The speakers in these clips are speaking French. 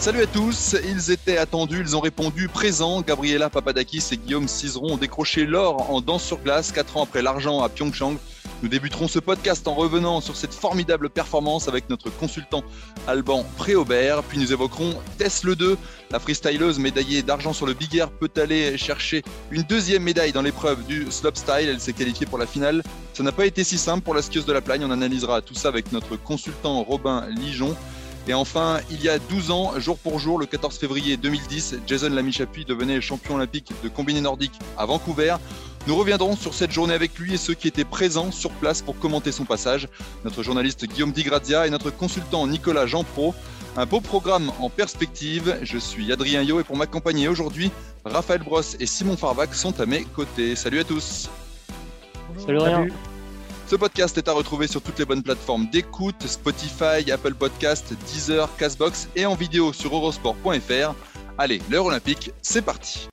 Salut à tous, ils étaient attendus, ils ont répondu présent. Gabriela Papadakis et Guillaume Cizeron ont décroché l'or en danse sur glace 4 ans après l'argent à Pyeongchang. Nous débuterons ce podcast en revenant sur cette formidable performance avec notre consultant Alban Préaubert, puis nous évoquerons Tess Le 2, la freestyleuse médaillée d'argent sur le Big Air peut aller chercher une deuxième médaille dans l'épreuve du slopestyle, elle s'est qualifiée pour la finale. Ça n'a pas été si simple pour la skieuse de la Plagne, on analysera tout ça avec notre consultant Robin Lijon. Et enfin, il y a 12 ans, jour pour jour, le 14 février 2010, Jason Lamy-Chapuis devenait champion olympique de combiné nordique à Vancouver. Nous reviendrons sur cette journée avec lui et ceux qui étaient présents sur place pour commenter son passage. Notre journaliste Guillaume Digrazia et notre consultant Nicolas Jean Pro. Un beau programme en perspective. Je suis Adrien Yo et pour m'accompagner aujourd'hui, Raphaël Brosse et Simon Farvac sont à mes côtés. Salut à tous. Salut Adrien. Ce podcast est à retrouver sur toutes les bonnes plateformes d'écoute, Spotify, Apple Podcast, Deezer, Castbox et en vidéo sur eurosport.fr. Allez, l'heure olympique, c'est parti.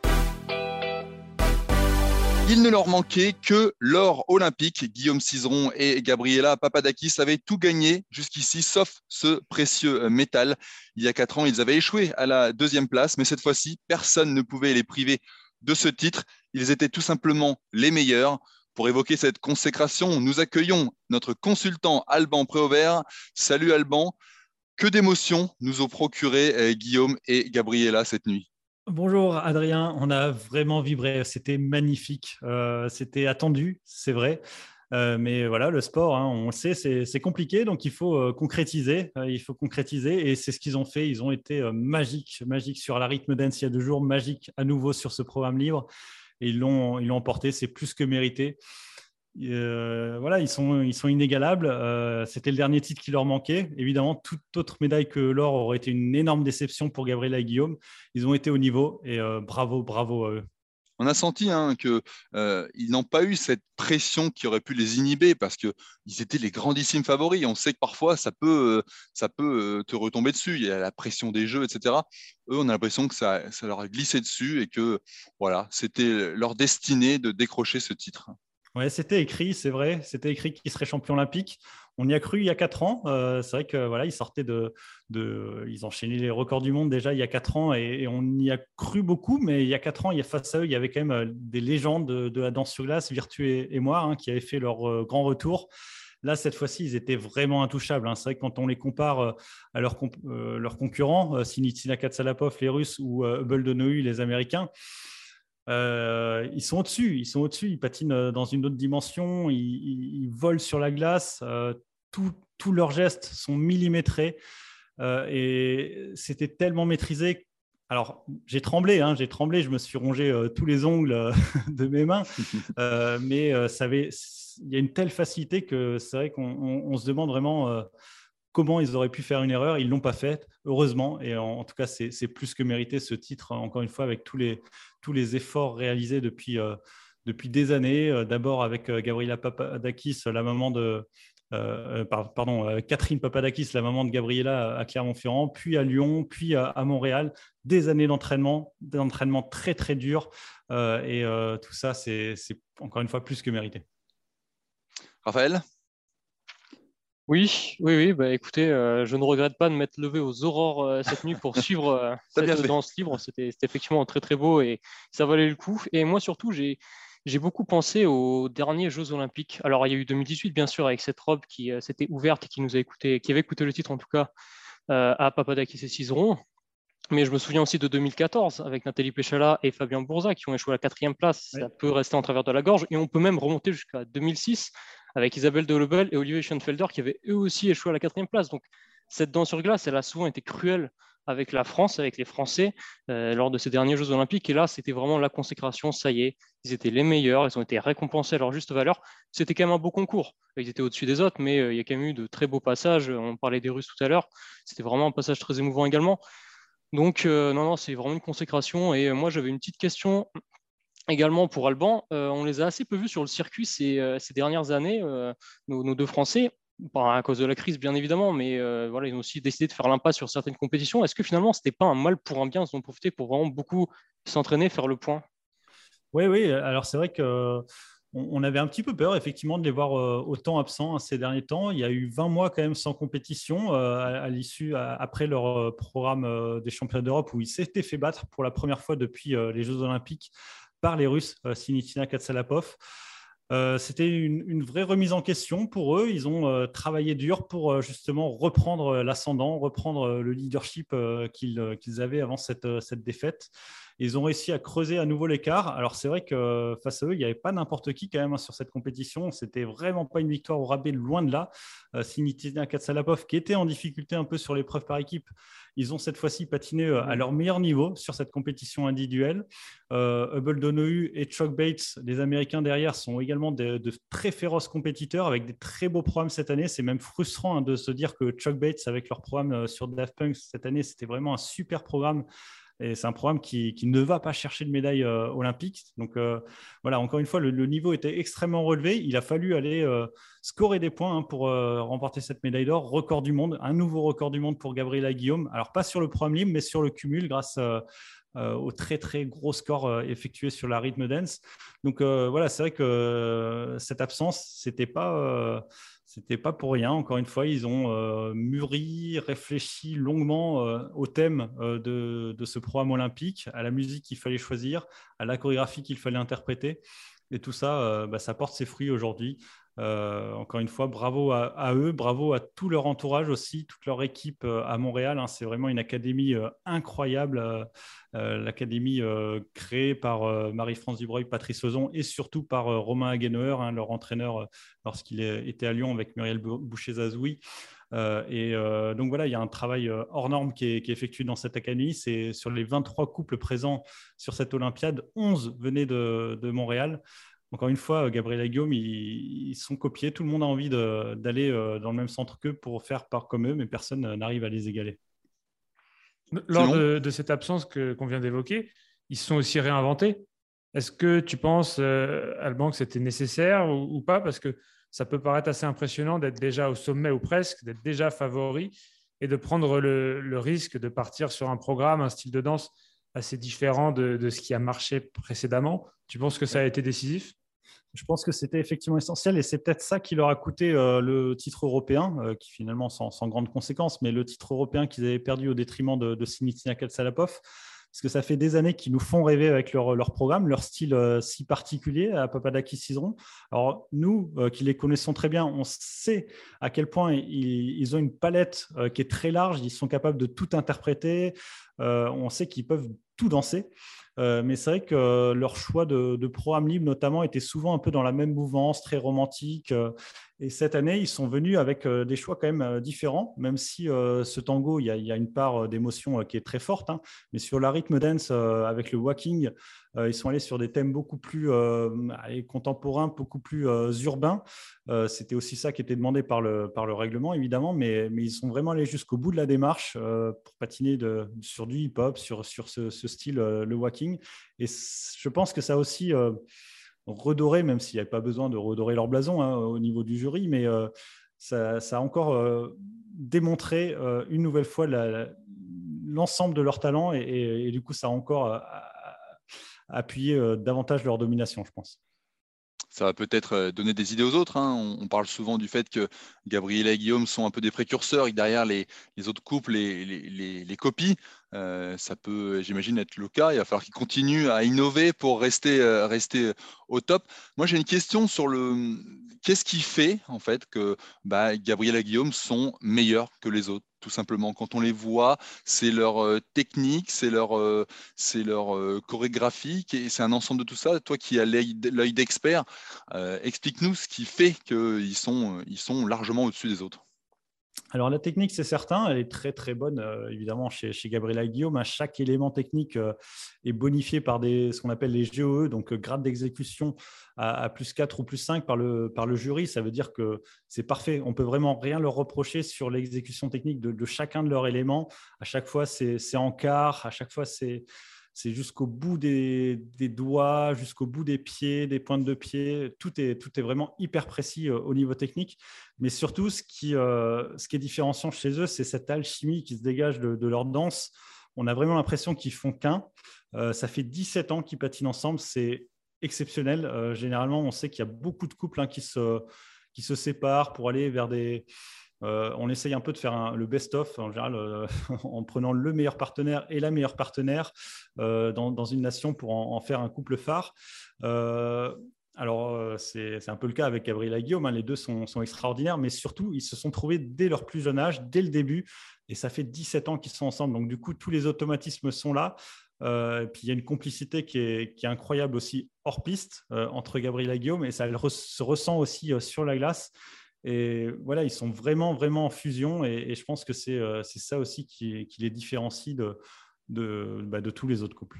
Il ne leur manquait que l'or olympique. Guillaume Cizeron et Gabriela Papadakis avaient tout gagné jusqu'ici, sauf ce précieux métal. Il y a quatre ans, ils avaient échoué à la deuxième place, mais cette fois-ci, personne ne pouvait les priver de ce titre. Ils étaient tout simplement les meilleurs. Pour évoquer cette consécration, nous accueillons notre consultant Alban Préauvert. Salut Alban. Que d'émotions nous ont procuré euh, Guillaume et Gabriela cette nuit? Bonjour Adrien, on a vraiment vibré, c'était magnifique, euh, c'était attendu, c'est vrai. Euh, mais voilà, le sport, hein, on le sait, c'est compliqué, donc il faut concrétiser. il faut concrétiser, et c'est ce qu'ils ont fait. Ils ont été magiques, magiques sur la rythme dance il y a deux jours, magiques à nouveau sur ce programme libre et ils l'ont ils emporté. C'est plus que mérité. Euh, voilà, ils sont, inégalables. Euh, c'était le dernier titre qui leur manquait. Évidemment, toute autre médaille que l'or aurait été une énorme déception pour Gabriela et Guillaume. Ils ont été au niveau et euh, bravo, bravo à eux on a senti hein, qu'ils n'ont pas eu cette pression qui aurait pu les inhiber parce qu'ils étaient les grandissimes favoris. On sait que parfois, ça peut, ça peut te retomber dessus. Il y a la pression des jeux, etc. Eux, on a l'impression que ça, leur a glissé dessus et que voilà, c'était leur destinée de décrocher ce titre. C'était écrit, c'est vrai. C'était écrit qu'ils seraient champions olympiques. On y a cru il y a quatre ans. Euh, c'est vrai que voilà, ils sortaient de, ils enchaînaient les records du monde déjà il y a quatre ans et, on y a cru beaucoup. Mais il y a quatre ans, il y a face à eux, il y avait quand même euh, des légendes de, la danse sur glace, Virtu et, moi, hein, qui avaient fait leur euh, grand retour. Là, cette fois-ci, ils étaient vraiment intouchables. Hein. C'est vrai que quand on les compare à leurs, concurrents, Sinitsina Katsalapov, les Russes, ou Hubble de les Américains, ils sont au-dessus, ils sont au-dessus, ils patinent dans une autre dimension, ils, volent sur la glace, tous leurs gestes sont millimétrés et c'était tellement maîtrisé. Alors, j'ai tremblé, hein, j'ai tremblé, je me suis rongé tous les ongles de mes mains, mais il y a une telle facilité que c'est vrai qu'on se demande vraiment comment ils auraient pu faire une erreur. Ils ne l'ont pas fait, heureusement. Et en, tout cas, c'est plus que mérité ce titre, encore une fois, avec tous les, tous les efforts réalisés depuis, euh, depuis des années. Euh, d'abord avec euh, Gabriela Papadakis, la maman de. Pardon, Catherine Papadakis, la maman de Gabriela à Clermont-Ferrand, puis à Lyon, puis à, Montréal. Des années d'entraînement, d'entraînement très très dur. et tout ça, c'est encore une fois plus que mérité. Raphaël? Oui, oui, oui. Bah, écoutez, euh, je ne regrette pas de m'être levé aux aurores euh, cette nuit pour suivre euh, cette danse libre. C'était effectivement très, très beau et ça valait le coup. Et moi, surtout, j'ai beaucoup pensé aux derniers Jeux Olympiques. Alors, il y a eu 2018, bien sûr, avec cette robe qui s'était ouverte et qui nous a écouté, qui avait écouté le titre en tout cas à Papadakis et Cizeron. Mais je me souviens aussi de 2014 avec Nathalie Péchala et Fabien Bourza qui ont échoué à la quatrième place. Ça peut rester en travers de la gorge. Et on peut même remonter jusqu'à 2006 avec Isabelle Delobel et Olivier Schoenfelder qui avaient eux aussi échoué à la quatrième place. Donc cette danse sur glace, elle a souvent été cruelle avec la France, avec les Français, lors de ces derniers Jeux olympiques. Et là, c'était vraiment la consécration, ça y est, ils étaient les meilleurs, ils ont été récompensés à leur juste valeur. C'était quand même un beau concours. Ils étaient au-dessus des autres, mais il y a quand même eu de très beaux passages. On parlait des Russes tout à l'heure. C'était vraiment un passage très émouvant également. Donc, non, non, c'est vraiment une consécration. Et moi, j'avais une petite question également pour Alban. on les a assez peu vus sur le circuit ces, dernières années, nos, deux Français à cause de la crise, bien évidemment, mais euh, voilà, ils ont aussi décidé de faire l'impasse sur certaines compétitions. Est-ce que finalement, ce n'était pas un mal pour un bien Ils ont profité pour vraiment beaucoup s'entraîner, faire le point? Oui, oui. Alors, c'est vrai que. On avait un petit peu peur, effectivement, de les voir euh, autant absents hein, ces derniers temps. Il y a eu 20 mois quand même sans compétition euh, à, l'issue, après leur programme des championnats d'Europe, où ils s'étaient fait battre pour la première fois depuis les Jeux Olympiques par les Russes, Sinitina Katsalapov. Euh, c'était une, vraie remise en question pour eux. Ils ont euh, travaillé dur pour euh, justement reprendre l'ascendant, reprendre le leadership qu'ils avaient avant cette, cette défaite. Ils ont réussi à creuser à nouveau l'écart. Alors c'est vrai que face à eux, il n'y avait pas n'importe qui quand même hein, sur cette compétition. C'était vraiment pas une victoire au rabais, loin de là. Euh, Sinitina Katsalapov, qui était en difficulté un peu sur l'épreuve par équipe, ils ont cette fois-ci patiné euh, à leur meilleur niveau sur cette compétition individuelle. Euh, Hubble Donohue et Chuck Bates, les Américains derrière, sont également de, très féroces compétiteurs avec des très beaux programmes cette année. C'est même frustrant hein, de se dire que Chuck Bates, avec leur programme euh, sur Daft Punk cette année, c'était vraiment un super programme et c'est un programme qui, ne va pas chercher de médaille euh, olympique. Donc euh, voilà, encore une fois, le, niveau était extrêmement relevé. Il a fallu aller euh, scorer des points hein, pour remporter cette médaille d'or. Record du monde, un nouveau record du monde pour Gabriela Guillaume. Alors pas sur le programme libre, mais sur le cumul grâce au très très gros score effectué sur la rythme dance. Donc voilà, c'est vrai que cette absence, c'était pas c'était pas pour rien. Encore une fois, ils ont euh, mûri, réfléchi longuement euh, au thème euh, de, ce programme olympique, à la musique qu'il fallait choisir, à la chorégraphie qu'il fallait interpréter. Et tout ça, bah, ça porte ses fruits aujourd'hui. Euh, encore une fois, bravo à, eux, bravo à tout leur entourage aussi, toute leur équipe euh, à Montréal. Hein. c'est vraiment une académie euh, incroyable, l'académie créée par Marie-France Dubreuil, Patrice Ozon et surtout par Romain Hagenauer, hein, leur entraîneur lorsqu'il était à Lyon avec Muriel Boucher-Zazoui. et donc voilà, il y a un travail hors norme qui est, effectué dans cette académie. C'est sur les 23 couples présents sur cette Olympiade, 11 venaient de Montréal encore une fois, Gabriel et Guillaume, ils, sont copiés. Tout le monde a envie d'aller euh, dans le même centre qu'eux pour faire part comme eux, mais personne n'arrive à les égaler. Lors de, cette absence qu'on vient d'évoquer, ils se sont aussi réinventés. Est-ce que tu penses, euh, Alban, que c'était nécessaire ou, pas? Parce que ça peut paraître assez impressionnant d'être déjà au sommet ou presque, d'être déjà favori et de prendre le, risque de partir sur un programme, un style de danse assez différent de, ce qui a marché précédemment. Tu penses que ça a été décisif? Je pense que c'était effectivement essentiel et c'est peut-être ça qui leur a coûté euh, le titre européen, euh, qui finalement sans, sans grande conséquence, mais le titre européen qu'ils avaient perdu au détriment de, de Sinitina Salapov parce que ça fait des années qu'ils nous font rêver avec leur, leur programme, leur style euh, si particulier à Papadakis Cizeron. Alors nous, qui les connaissons très bien, on sait à quel point ils, ils ont une palette qui est très large, ils sont capables de tout interpréter, on sait qu'ils peuvent tout danser. Euh, mais c'est vrai que leur choix de, de, programme libre, notamment, était souvent un peu dans la même mouvance, très romantique. Et cette année, ils sont venus avec euh, des choix quand même euh, différents, même si euh, ce tango, il y, a, une part d'émotion qui est très forte. Hein. mais sur la rythme dance, avec le walking, ils sont allés sur des thèmes beaucoup plus contemporains, beaucoup plus urbains. C'était aussi ça qui était demandé par le, par le règlement, évidemment, mais, ils sont vraiment allés jusqu'au bout de la démarche pour patiner sur du hip-hop, sur, sur ce, ce style, le walking. Et je pense que ça aussi redorer, même s'il n'y avait pas besoin de redorer leur blason hein, au niveau du jury, mais euh, ça, a encore euh, démontré euh, une nouvelle fois l'ensemble de leur talent et, du coup, ça a encore appuyé davantage leur domination, je pense ça va peut-être donner des idées aux autres. Hein. On, parle souvent du fait que Gabriel et Guillaume sont un peu des précurseurs et derrière les, autres couples les, les, copient. Euh, ça peut, j'imagine, être le cas. Il va falloir qu'ils continuent à innover pour rester, euh, rester au top. Moi, j'ai une question sur le qu'est-ce qui fait en fait que bah, Gabriel et Guillaume sont meilleurs que les autres tout simplement? Quand on les voit, c'est leur euh, technique, c'est leur, leur chorégraphie, c'est un ensemble de tout ça. Toi qui as l'œil d'expert, explique-nous ce qui fait qu'ils sont, ils sont largement au-dessus des autres. Alors la technique, c'est certain, elle est très très bonne, euh, évidemment, chez, chez Gabriela Guillaume. chaque élément technique euh, est bonifié par ce qu'on appelle les GOE, donc euh, grade d'exécution à, plus 4 ou plus 5 par le, jury. Ça veut dire que c'est parfait. On peut vraiment rien leur reprocher sur l'exécution technique de, chacun de leurs éléments. À chaque fois, c'est en quart, à chaque fois, c'est jusqu'au bout des, doigts, jusqu'au bout des pieds, des pointes de pied. Tout est, vraiment hyper précis au niveau technique. Mais surtout, ce qui, euh, ce qui est différenciant chez eux, c'est cette alchimie qui se dégage de, leur danse. On a vraiment l'impression qu'ils font qu'un. Euh, ça fait 17 ans qu'ils patinent ensemble. C'est exceptionnel. généralement, on sait qu'il y a beaucoup de couples hein, qui, se, séparent pour aller vers des euh, on essaye un peu de faire le best-of en général euh, en prenant le meilleur partenaire et la meilleure partenaire euh, dans, une nation pour en, faire un couple phare. Alors, c'est un peu le cas avec Gabriel et Guillaume. Hein. les deux sont, extraordinaires, mais surtout, ils se sont trouvés dès leur plus jeune âge, dès le début. Et ça fait 17 ans qu'ils sont ensemble. Donc, du coup, tous les automatismes sont là. et puis il y a une complicité qui est, incroyable aussi hors piste entre Gabriel et Guillaume et ça se ressent aussi sur la glace. Et voilà, ils sont vraiment, vraiment en fusion. Et, je pense que c'est euh, ça aussi qui, les différencie bah, de, tous les autres couples.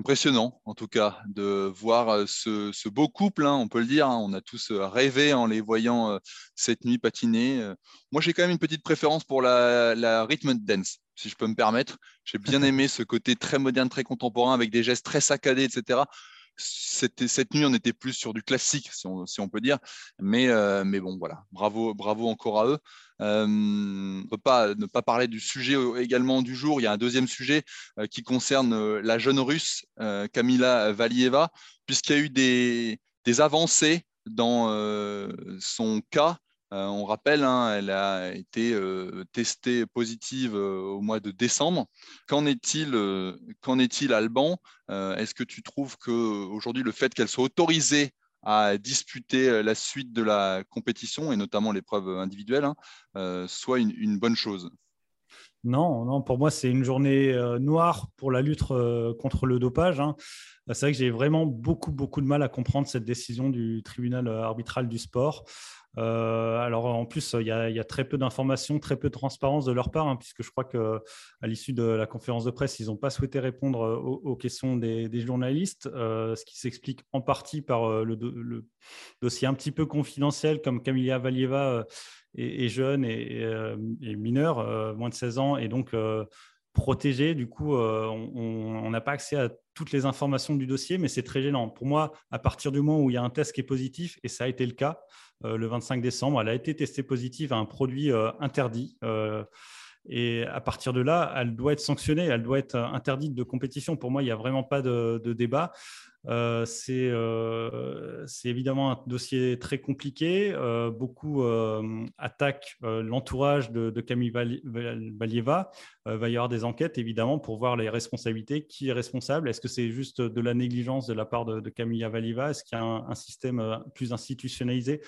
Impressionnant, en tout cas, de voir euh, ce, beau couple, hein, on peut le dire. Hein. on a tous euh, rêvé en les voyant cette nuit patiner. Moi, j'ai quand même une petite préférence pour la, la rhythm dance, si je peux me permettre. J'ai bien aimé ce côté très moderne, très contemporain, avec des gestes très saccadés, etc cette, nuit, on était plus sur du classique, si on, peut dire. Mais, euh, mais bon, voilà, bravo, bravo encore à eux. Euh, on ne peut pas ne pas parler du sujet également du jour. Il y a un deuxième sujet euh, qui concerne la jeune russe Kamila Valieva, puisqu'il y a eu des, des avancées dans son cas euh, on rappelle, hein, elle a été euh, testée positive euh, au mois de décembre. Qu'en est-il, qu'en est-il Alban? Est-ce que tu trouves qu'aujourd'hui, le fait qu'elle soit autorisée à disputer la suite de la compétition, et notamment l'épreuve individuelle, hein, soit une, bonne chose? Non, non, pour moi, c'est une journée noire pour la lutte contre le dopage. Hein. C'est vrai que j'ai vraiment beaucoup, beaucoup de mal à comprendre cette décision du tribunal arbitral du sport. Euh, alors en plus, il y, a, très peu d'informations, très peu de transparence de leur part, hein, puisque je crois qu'à l'issue de la conférence de presse, ils n'ont pas souhaité répondre euh, aux, questions des, journalistes, euh, ce qui s'explique en partie par le, dossier un petit peu confidentiel, comme Camilla Valieva est, jeune et, mineure, moins de 16 ans, et donc protégé. Du coup, on n'a pas accès à toutes les informations du dossier, mais c'est très gênant. Pour moi, à partir du moment où il y a un test qui est positif, et ça a été le cas, euh, le 25 décembre. Elle a été testée positive à un produit euh, interdit. Euh, et à partir de là, elle doit être sanctionnée, elle doit être interdite de compétition. Pour moi, il n'y a vraiment pas de, débat. C'est évidemment un dossier très compliqué. beaucoup attaquent l'entourage de, Camille Valieva. il va y avoir des enquêtes, évidemment, pour voir les responsabilités. Qui est responsable? Est-ce que c'est juste de la négligence de la part de, Camille Valieva? Est-ce qu'il y a un, système plus institutionnalisé?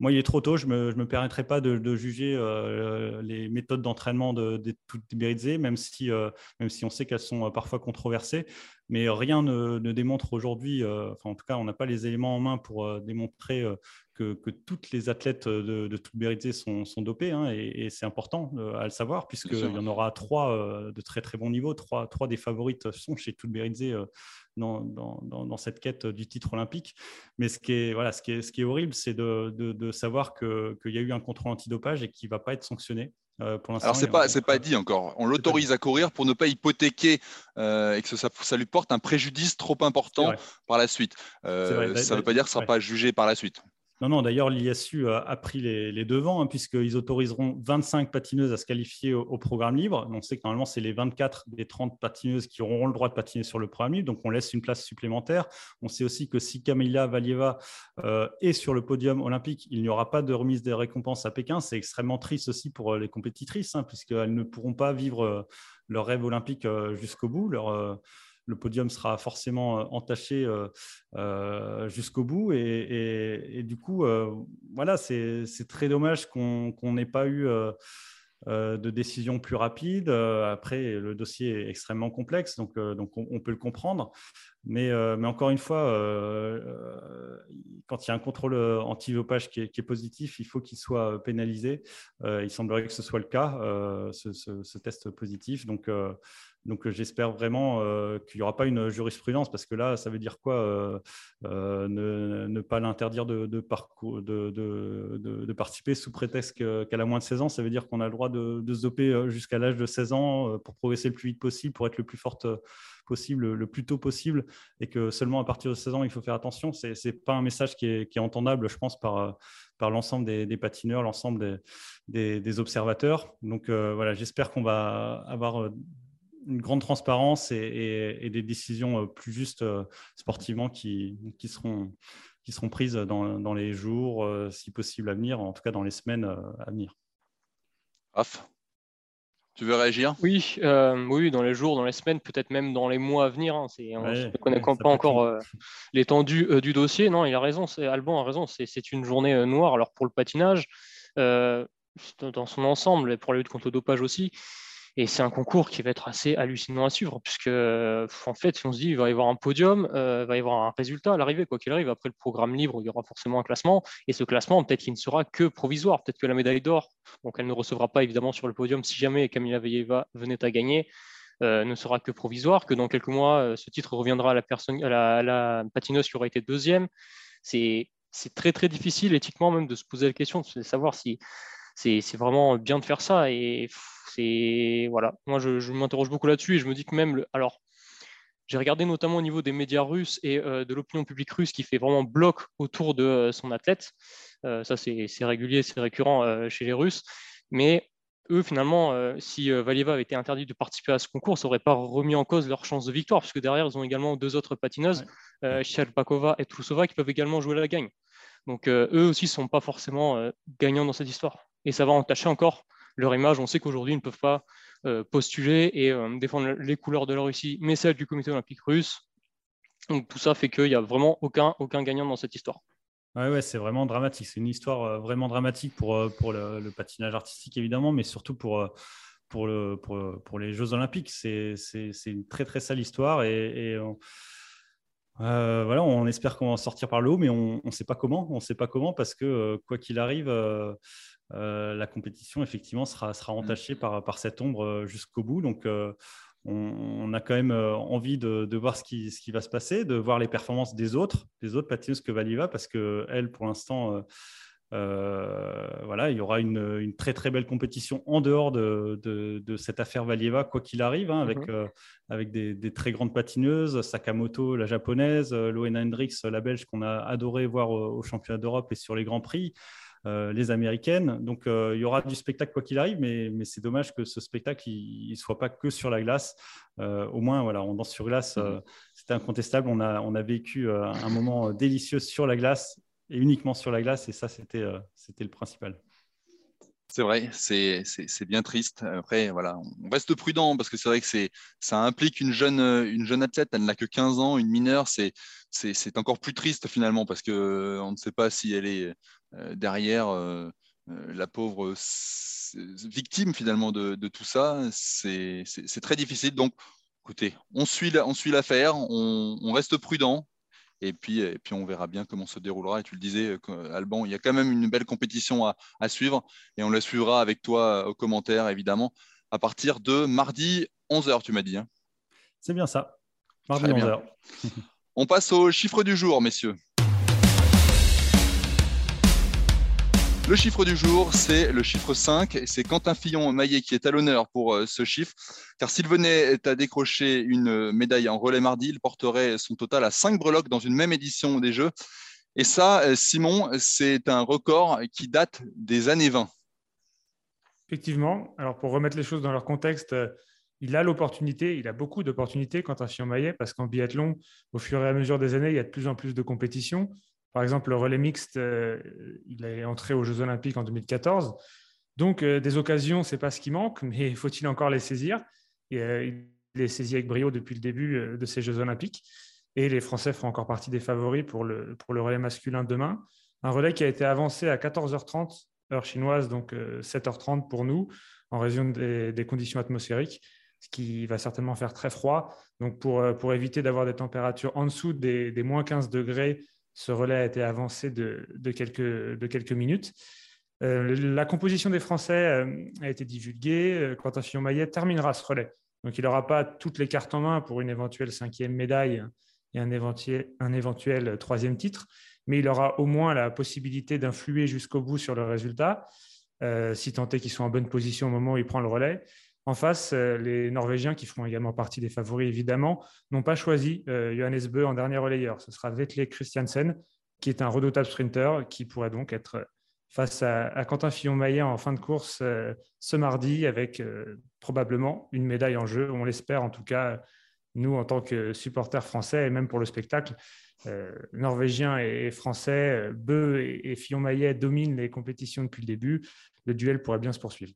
Moi, il est trop tôt, je ne me, permettrai pas de, juger euh, les méthodes d'entraînement de, de, même, si, euh, même si on sait qu'elles sont euh, parfois controversées. Mais rien ne, démontre aujourd'hui, enfin, en tout cas, on n'a pas les éléments en main pour démontrer que, toutes les athlètes de, de toute sont, sont dopés, hein, et, c'est important à le savoir, puisqu'il y en aura trois de très très bon niveau, trois, trois des favorites sont chez toute dans, dans, dans, cette quête du titre olympique. Mais ce qui est, voilà, ce qui est, ce qui est horrible, c'est de, de, savoir qu'il y a eu un contrôle antidopage et qu'il ne va pas être sanctionné. Euh, pour Alors, ce n'est pas, pas dit encore. On l'autorise à courir pour ne pas hypothéquer euh, et que ça, ça, lui porte un préjudice trop important par la suite. Euh, ça ne veut pas dire que ce ne sera pas jugé par la suite. Non, non, d'ailleurs, l'ISU a, pris les, devants, hein, puisqu'ils autoriseront 25 patineuses à se qualifier au, programme libre. On sait que normalement, c'est les 24 des 30 patineuses qui auront le droit de patiner sur le programme libre, donc on laisse une place supplémentaire. On sait aussi que si Camilla Valieva euh, est sur le podium olympique, il n'y aura pas de remise des récompenses à Pékin. C'est extrêmement triste aussi pour euh, les compétitrices, hein, puisqu'elles ne pourront pas vivre euh, leur rêve olympique jusqu'au bout. Le podium sera forcément euh, entaché euh, euh, jusqu'au bout. Et, du coup, voilà, c'est très dommage qu'on n'ait pas eu de décision plus rapide. après, le dossier est extrêmement complexe, donc, on, peut le comprendre. Mais, encore une fois, quand il y a un contrôle anti-dopage qui, qui, est positif, il faut qu'il soit pénalisé. il semblerait que ce soit le cas, ce, ce, test positif. Donc, donc euh, j'espère vraiment euh, qu'il n'y aura pas une jurisprudence parce que là, ça veut dire quoi euh, ne, pas l'interdire de, participer sous prétexte qu'elle a moins de 16 ans? Ça veut dire qu'on a le droit de, se doper jusqu'à l'âge de 16 ans pour progresser le plus vite possible, pour être le plus forte possible, le plus tôt possible, et que seulement à partir de 16 ans, il faut faire attention. Ce n'est pas un message qui est, entendable, je pense, par, l'ensemble des, patineurs, l'ensemble des, observateurs. Donc voilà, j'espère qu'on va avoir une grande transparence et, des décisions euh, plus justes euh, sportivement qui, qui, seront, qui seront prises dans, dans les jours, euh, si possible, à venir, en tout cas dans les semaines à venir. Off. Tu veux réagir? Oui, oui, dans les jours, dans les semaines, peut-être même dans les mois à venir. Hein. on ne connaît pas encore l'étendue du dossier. Non, il a raison, Alban a raison, c'est une journée noire. Alors pour le patinage, dans son ensemble, et pour la lutte contre le dopage aussi, et c'est un concours qui va être assez hallucinant à suivre, puisque en fait, si on se dit il va y avoir un podium, euh, il va y avoir un résultat à l'arrivée, quoi qu'il arrive. Après le programme libre, il y aura forcément un classement, et ce classement, peut-être qu'il ne sera que provisoire. Peut-être que la médaille d'or, donc elle ne recevra pas évidemment sur le podium si jamais Camila Velleva venait à gagner. Euh, ne sera que provisoire, que dans quelques mois, euh, ce titre reviendra à la, personne, à la, patineuse qui aura été deuxième. C'est très très difficile éthiquement même de se poser la question de savoir si c'est vraiment bien de faire ça. Et c'est voilà, moi je, m'interroge beaucoup là-dessus et je me dis que même le, alors j'ai regardé notamment au niveau des médias russes et euh, de l'opinion publique russe qui fait vraiment bloc autour de euh, son athlète. Euh, ça c'est régulier, c'est récurrent chez les Russes. Mais eux, finalement, si Valieva avait été interdit de participer à ce concours, ça n'aurait pas remis en cause leur chance de victoire, puisque derrière, ils ont également deux autres patineuses, ouais. et Trusova, qui peuvent également jouer la gagne. Donc eux aussi ne sont pas forcément gagnants dans cette histoire. Et ça va entacher encore leur image. On sait qu'aujourd'hui, ils ne peuvent pas euh, postuler et euh, défendre les couleurs de la Russie, mais celles du comité olympique russe. Donc tout ça fait qu'il n'y a vraiment aucun, aucun gagnant dans cette histoire. Ouais, ouais, c'est vraiment dramatique. C'est une histoire euh, vraiment dramatique pour, pour le, patinage artistique, évidemment, mais surtout pour, pour, le, pour, pour les Jeux olympiques. C'est une très, très sale histoire. Et, on, voilà, on espère qu'on va en sortir par le haut, mais on ne sait pas comment. On sait pas comment parce que, quoi qu'il arrive, la compétition effectivement sera, sera entachée par, par cette ombre euh, jusqu'au bout. Donc euh, on, a quand même envie de, voir ce qui, ce qui, va se passer, de voir les performances des autres, des autres patineuses que Valiva, parce que elle, pour l'instant, voilà, il y aura une, très très belle compétition en dehors de, de, cette affaire Valieva, quoi qu'il arrive, hein, avec, mhm. avec des, très grandes patineuses, Sakamoto, la japonaise, Loena Hendrix, la belge qu'on a adoré voir au, au championnat d'Europe et sur les grands prix. Euh, les américaines. Donc, euh, il y aura du spectacle quoi qu'il arrive, mais, c'est dommage que ce spectacle ne soit pas que sur la glace. Euh, au moins, voilà, on danse sur glace, mhm. c'était incontestable. On a, on a vécu un moment délicieux sur la glace et uniquement sur la glace, et ça, c'était le principal. C'est vrai, c'est bien triste. Après, voilà, on reste prudent parce que c'est vrai que ça implique une jeune, une jeune athlète, elle n'a que 15 ans, une mineure, c'est encore plus triste finalement parce qu'on ne sait pas si elle est euh, derrière euh, euh, la pauvre victime finalement de, tout ça. C'est très difficile. Donc, écoutez, on suit l'affaire, on, reste prudent. Et puis, et puis, on verra bien comment se déroulera. Et tu le disais, Alban, il y a quand même une belle compétition à, suivre. Et on la suivra avec toi aux commentaires, évidemment, à partir de mardi 11h, tu m'as dit. Hein. C'est bien ça. Mardi 11h. on passe au chiffre du jour, messieurs. Le chiffre du jour, c'est le chiffre 5. C'est Quentin Fillon-Maillet qui est à l'honneur pour euh, ce chiffre. Car s'il venait à décrocher une médaille en relais mardi, il porterait son total à 5 breloques dans une même édition des Jeux. Et ça, euh, Simon, c'est un record qui date des années 20. Effectivement. Alors, pour remettre les choses dans leur contexte, euh, il a l'opportunité, il a beaucoup d'opportunités, Quentin Fillon-Maillet, parce qu'en biathlon, au fur et à mesure des années, il y a de plus en plus de compétitions. Par exemple, le relais mixte, euh, il est entré aux Jeux Olympiques en 2014. Donc, euh, des occasions, ce n'est pas ce qui manque, mais faut-il encore les saisir? Euh, Il les saisit avec brio depuis le début de ces Jeux Olympiques. Et les Français font encore partie des favoris pour le, pour le relais masculin demain. Un relais qui a été avancé à 14h30, heure chinoise, donc 7h30 pour nous, en raison des, conditions atmosphériques, ce qui va certainement faire très froid. Donc, pour, pour éviter d'avoir des températures en dessous des, des moins 15 degrés Ce relais a été avancé de, quelques, minutes. la composition des Français a été divulguée. Quentin Fillon-Maillet terminera ce relais. Donc, il n'aura pas toutes les cartes en main pour une éventuelle cinquième médaille et un éventuel, troisième titre, mais il aura au moins la possibilité d'influer jusqu'au bout sur le résultat, euh, si tant est qu'ils sont en bonne position au moment où il prend le relais. En face, euh, les Norvégiens, qui feront également partie des favoris évidemment, n'ont pas choisi euh, Johannes Bö en dernier relayeur. Ce sera Vetle Christiansen, qui est un redoutable sprinter, qui pourrait donc être face à, Quentin Fillon-Maillet en fin de course ce mardi, avec probablement une médaille en jeu. On l'espère en tout cas nous, en tant que supporters français, et même pour le spectacle, euh, norvégiens et, français, euh, Beu et, Fillon-Maillet dominent les compétitions depuis le début. Le duel pourrait bien se poursuivre.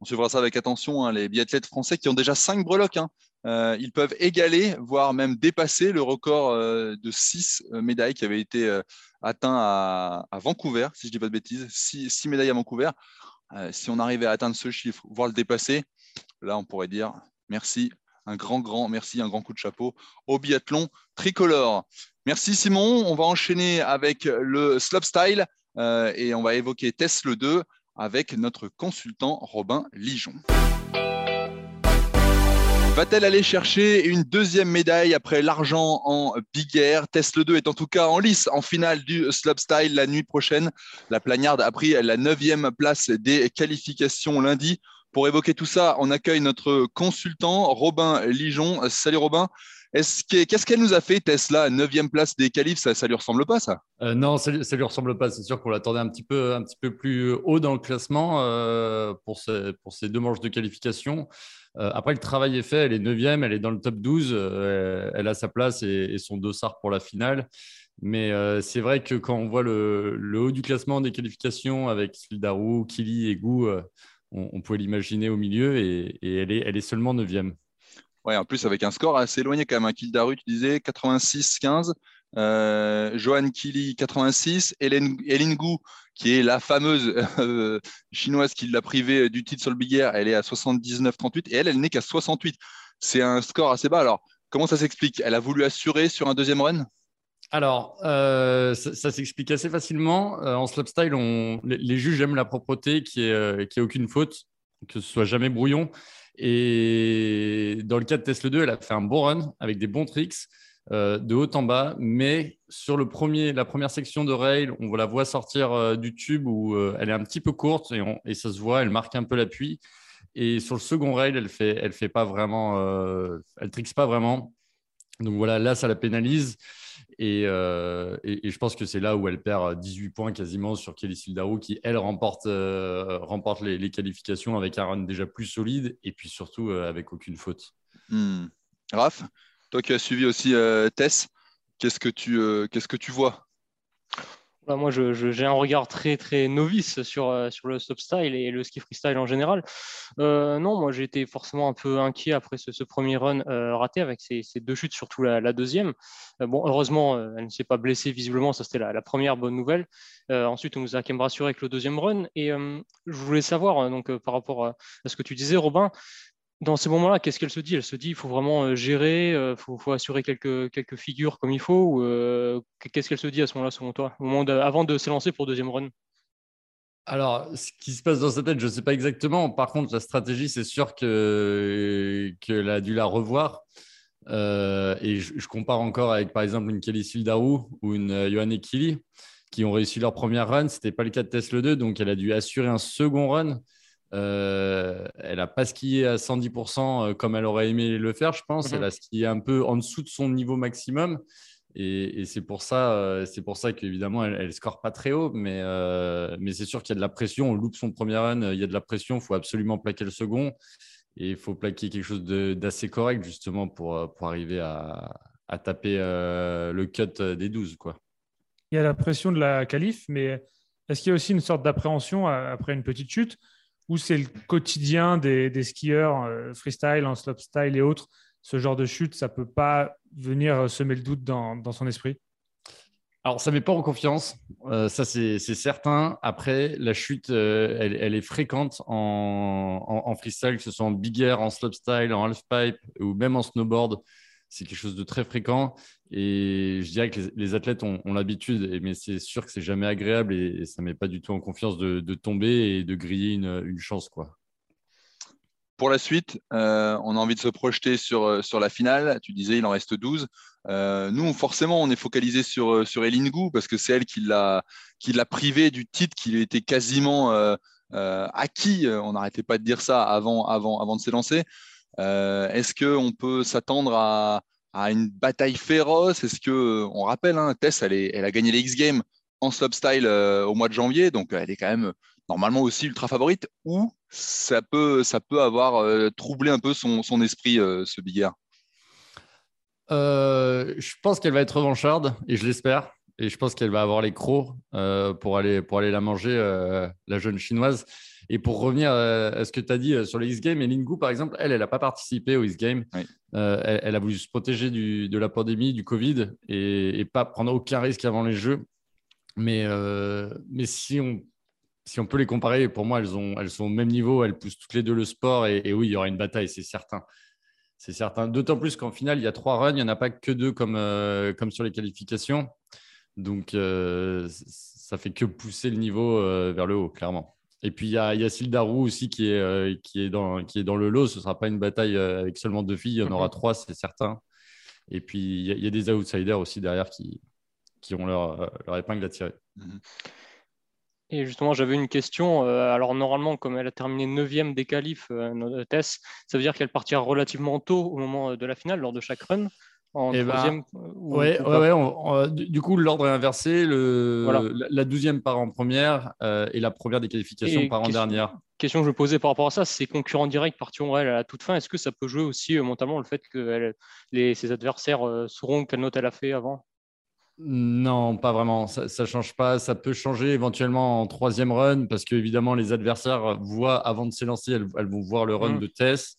On suivra ça avec attention, hein, les biathlètes français qui ont déjà cinq breloques. Hein. Euh, ils peuvent égaler, voire même dépasser le record de six médailles qui avait été atteint à, Vancouver, si je ne dis pas de bêtises. Six, médailles à Vancouver. si on arrivait à atteindre ce chiffre, voire le dépasser, là, on pourrait dire merci un grand, grand merci, un grand coup de chapeau au biathlon tricolore. Merci Simon. On va enchaîner avec le slopestyle euh, et on va évoquer Tesla 2 avec notre consultant Robin Lijon. Va-t-elle aller chercher une deuxième médaille après l'argent en Big Air? Tesla 2 est en tout cas en lice en finale du slopestyle la nuit prochaine. La Plagnarde a pris la neuvième place des qualifications lundi. Pour évoquer tout ça, on accueille notre consultant Robin Lijon. Salut Robin. Qu'est-ce qu'elle nous a fait, Tesla, 9 place des qualifs Ça ne lui ressemble pas, ça? Euh, Non, ça ne lui ressemble pas. C'est sûr qu'on l'attendait un, petit peu, plus haut dans le classement euh, pour, ces, deux manches de qualification. Euh, après, le travail est fait. Elle est 9 elle est dans le top 12. elle a sa place et, son dossard pour la finale. Mais c'est vrai que quand on voit le, haut du classement des qualifications avec Sildarou, Kili et Gou, on, pouvait l'imaginer au milieu et, elle, est, elle est seulement neuvième. Ouais, en plus avec un score assez éloigné quand même. Un Kildaru, tu disais 86-15. Euh, Johan Kili 86, Hélène, Gou, qui est la fameuse euh, chinoise qui l'a privée du titre sur le Big Air, elle est à 79-38 et elle, elle n'est qu'à 68. C'est un score assez bas. Alors, comment ça s'explique? Elle a voulu assurer sur un deuxième run? Alors, euh, ça, s'explique assez facilement. Euh, en slopestyle, on, les, juges aiment la propreté, qui n'y euh, ait, aucune faute, que ce soit jamais brouillon. Et dans le cas de Tesla 2, elle a fait un bon run avec des bons tricks de haut en bas. Mais sur le premier, la première section de rail, on la voit sortir du tube où elle est un petit peu courte et, ça se voit, elle marque un peu l'appui. Et sur le second rail, elle fait, elle fait pas vraiment, elle pas vraiment. Donc voilà, là, ça la pénalise. Euh, et, je pense que c'est là où elle perd 18 points quasiment sur Kelly Sildarou, qui, elle, remporte, euh, les, qualifications avec un run déjà plus solide et puis surtout euh, avec aucune faute. Hmm. Raph, toi qui as suivi aussi Tess, qu'est-ce qu'est-ce que tu vois? Bah, moi, j'ai un regard très très novice sur, euh, sur le style et le ski freestyle en général. Euh, non, moi été forcément un peu inquiet après ce, premier run euh, raté avec ces, deux chutes, surtout la, deuxième. bon, heureusement, elle ne s'est pas blessée visiblement, ça c'était la, première bonne nouvelle. ensuite, on nous a quand même rassuré avec le deuxième run. Et je voulais savoir, donc par rapport à ce que tu disais, Robin, dans ces moments-là, qu'est-ce qu'elle se dit? Elle se dit il faut vraiment euh, gérer, il euh, faut, assurer quelques, quelques figures comme il faut ou euh, qu'est-ce qu'elle se dit à ce moment-là, selon toi, avant de s'élancer pour deuxième run alors, ce qui se passe dans sa tête, je ne sais pas exactement. Par contre, la stratégie, c'est sûr qu'elle a dû la revoir. et je, compare encore avec, par exemple, une Kelly Sildarou ou une Johanne Kili qui ont réussi leur première run. Ce n'était pas le cas de Tesla 2, donc elle a dû assurer un second run. Euh, elle n'a pas skié à 110% euh, comme elle aurait aimé le faire, je pense. Elle mhm. a skié un peu en dessous de son niveau maximum. Et, c'est pour ça, euh, c'est pour ça qu'évidemment, elle, ne score pas très haut, mais, mais c'est sûr qu'il y a de la pression. On loupe son premier run, il y a de la pression. Il faut absolument plaquer le second. Et il faut plaquer quelque chose d'assez correct, justement, pour, pour arriver à, à taper le cut des 12. Quoi. Il y a la pression de la qualif, mais est-ce qu'il y a aussi une sorte d'appréhension après une petite chute ou c'est le quotidien des, skieurs euh, freestyle, en slopestyle et autres, ce genre de chute, ça ne peut pas venir euh, semer le doute dans, son esprit alors, ça ne met pas en confiance, euh, ça c'est certain. Après, la chute, elle, est fréquente en, freestyle, que ce soit en big air, en slopestyle, en halfpipe ou même en snowboard. C'est quelque chose de très fréquent. Et je dirais que les, athlètes ont, l'habitude, mais c'est sûr que c'est jamais agréable et, ça ne met pas du tout en confiance de, tomber et de griller une, chance. Quoi pour la suite, euh, on a envie de se projeter sur, euh, sur la finale. Tu disais, il en reste 12. Euh, nous, forcément, on est focalisé sur, sur Gou parce que c'est elle qui l'a, privé du titre qui était quasiment acquis. On n'arrêtait pas de dire ça avant, avant, avant de s'élancer. Est-ce qu'on peut s'attendre à, une bataille féroce? Est-ce que, on rappelle, hein, Tess, elle, elle, a gagné les X Games en slopestyle au mois de janvier, donc elle est quand même normalement aussi ultra favorite, ou ça peut, avoir euh, troublé un peu son, esprit, euh, ce Big euh, Je pense qu'elle va être revancharde, et je l'espère. Et je pense qu'elle va avoir les crocs pour aller la manger, la jeune chinoise. Et pour revenir à ce que tu as dit sur les X-Games, et Lingu, par exemple, elle, elle n'a pas participé aux X-Games. Elle, a voulu se protéger du, de la pandémie, du Covid, et, et, pas prendre aucun risque avant les Jeux. Mais, mais si on si on peut les comparer, pour moi, elles, ont, elles sont au même niveau, elles poussent toutes les deux le sport. Et, oui, il y aura une bataille, c'est certain. C'est certain. D'autant plus qu'en finale, il y a trois runs, il n'y en a pas que deux comme, euh, comme sur les qualifications. Donc, euh, ça fait que pousser le niveau euh, vers le haut, clairement. Et puis, il y a Yacine Darou aussi qui est, qui, est dans, qui est dans le lot. Ce ne sera pas une bataille avec seulement deux filles, il y en aura mhm. trois, c'est certain. Et puis, il y, a, des outsiders aussi derrière qui, qui ont leur, leur épingle à tirer. Mhm. Et justement, j'avais une question. Euh, alors, normalement, comme elle a terminé 9e des qualifs, euh, Tess, ça veut dire qu'elle partira relativement tôt au moment euh, de la finale, lors de chaque run en eh ben, troisième ouais, ouais, du coup, l'ordre est inversé. Le, la, douzième part en première et la première des qualifications part en dernière. Question que je posais par rapport à ça, ces concurrents directs partiront elle, à la toute fin. Est-ce que ça peut jouer aussi mentalement le fait que les, ses adversaires sauront quelle note elle a fait avant? Non, pas vraiment. Ça ne change pas. Ça peut changer éventuellement en troisième run parce que évidemment les adversaires voient avant de s'élancer, elles, elles, vont voir le run mm. de Tess.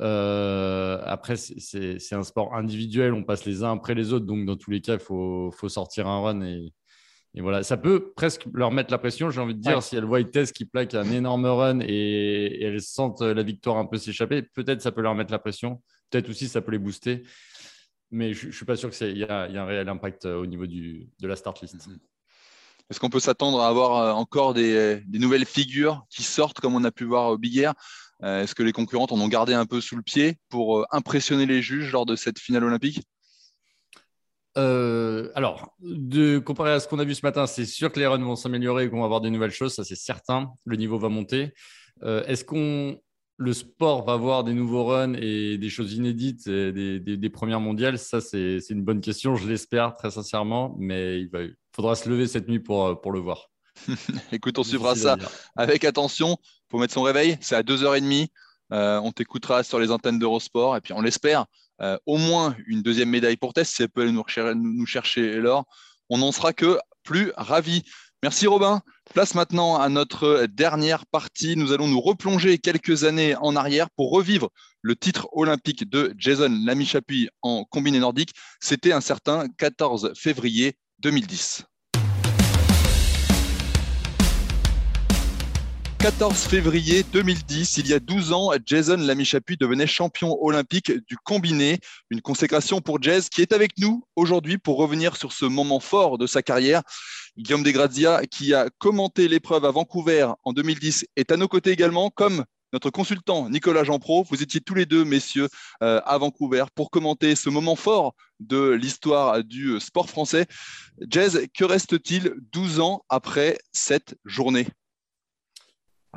Euh, après, c'est un sport individuel. On passe les uns après les autres. Donc, dans tous les cas, il faut, sortir un run. Et, voilà, ça peut presque leur mettre la pression. J'ai envie de dire, si elles voient Tess qui plaque un énorme run et, elles sentent la victoire un peu s'échapper, peut-être ça peut leur mettre la pression. Peut-être aussi ça peut les booster mais je ne suis pas sûr qu'il y, y, a un réel impact euh, au niveau du, de la start list. Mm-hmm. Est-ce qu'on peut s'attendre à avoir euh, encore des, des, nouvelles figures qui sortent comme on a pu voir au Big Air? Est-ce que les concurrentes en ont gardé un peu sous le pied pour impressionner les juges lors de cette finale olympique? Alors, de comparer à ce qu'on a vu ce matin, c'est sûr que les runs vont s'améliorer et qu'on va avoir des nouvelles choses, ça c'est certain. Le niveau va monter. Est-ce qu'on le sport va avoir des nouveaux runs et des choses inédites, des, premières mondiales? Ça, c'est une bonne question. Je l'espère très sincèrement, mais il, faudra se lever cette nuit pour, pour le voir. Écoute, on suivra ça avec attention. Faut mettre son réveil. C'est à 2h30. Euh, on t'écoutera sur les antennes d'Eurosport. Et puis, on l'espère, euh, au moins une deuxième médaille pour test. Si elle peut nous, nous chercher l'or, on n'en sera que plus ravis. Merci Robin. Place maintenant à notre dernière partie. Nous allons nous replonger quelques années en arrière pour revivre le titre olympique de Jason Lamy-Chapuis en combiné nordique. C'était un certain 14 février 2010. 14 février 2010, il y a 12 ans, Jason Lamy-Chapuis devenait champion olympique du combiné. Une consécration pour Jazz qui est avec nous aujourd'hui pour revenir sur ce moment fort de sa carrière. Guillaume Desgrazia, qui a commenté l'épreuve à Vancouver en 2010, est à nos côtés également, comme notre consultant Nicolas Jean-Pro. Vous étiez tous les deux, messieurs, euh, à Vancouver pour commenter ce moment fort de l'histoire du sport français. Jazz, que reste-t-il 12 ans après cette journée?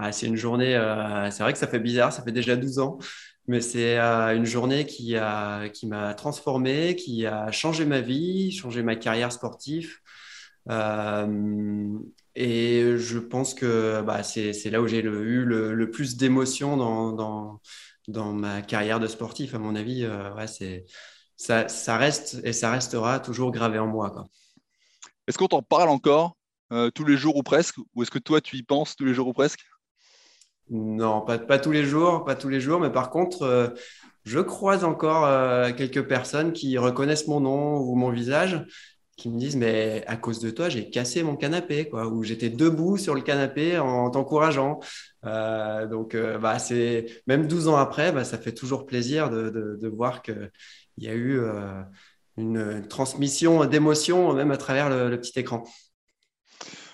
Ah, C'est une journée, euh, c'est vrai que ça fait bizarre, ça fait déjà 12 ans. Mais c'est euh, une journée qui m'a qui transformé, qui a changé ma vie, changé ma carrière sportive. Euh, et je pense que bah, c'est là où j'ai eu le, plus d'émotions dans, dans, dans, ma carrière de sportif, à mon avis. Ouais, ça, reste et ça restera toujours gravé en moi. Est-ce qu'on t'en parle encore tous les jours ou presque? Ou est-ce que toi, tu y penses tous les jours ou presque? Non, pas, tous les jours, pas tous les jours, mais par contre, je croise encore quelques personnes qui reconnaissent mon nom ou mon visage qui me disent mais à cause de toi j'ai cassé mon canapé quoi ou j'étais debout sur le canapé en, t'encourageant euh, donc euh, bah c'est même 12 ans après bah, ça fait toujours plaisir de, voir que il y a eu une transmission d'émotions même à travers le petit écran.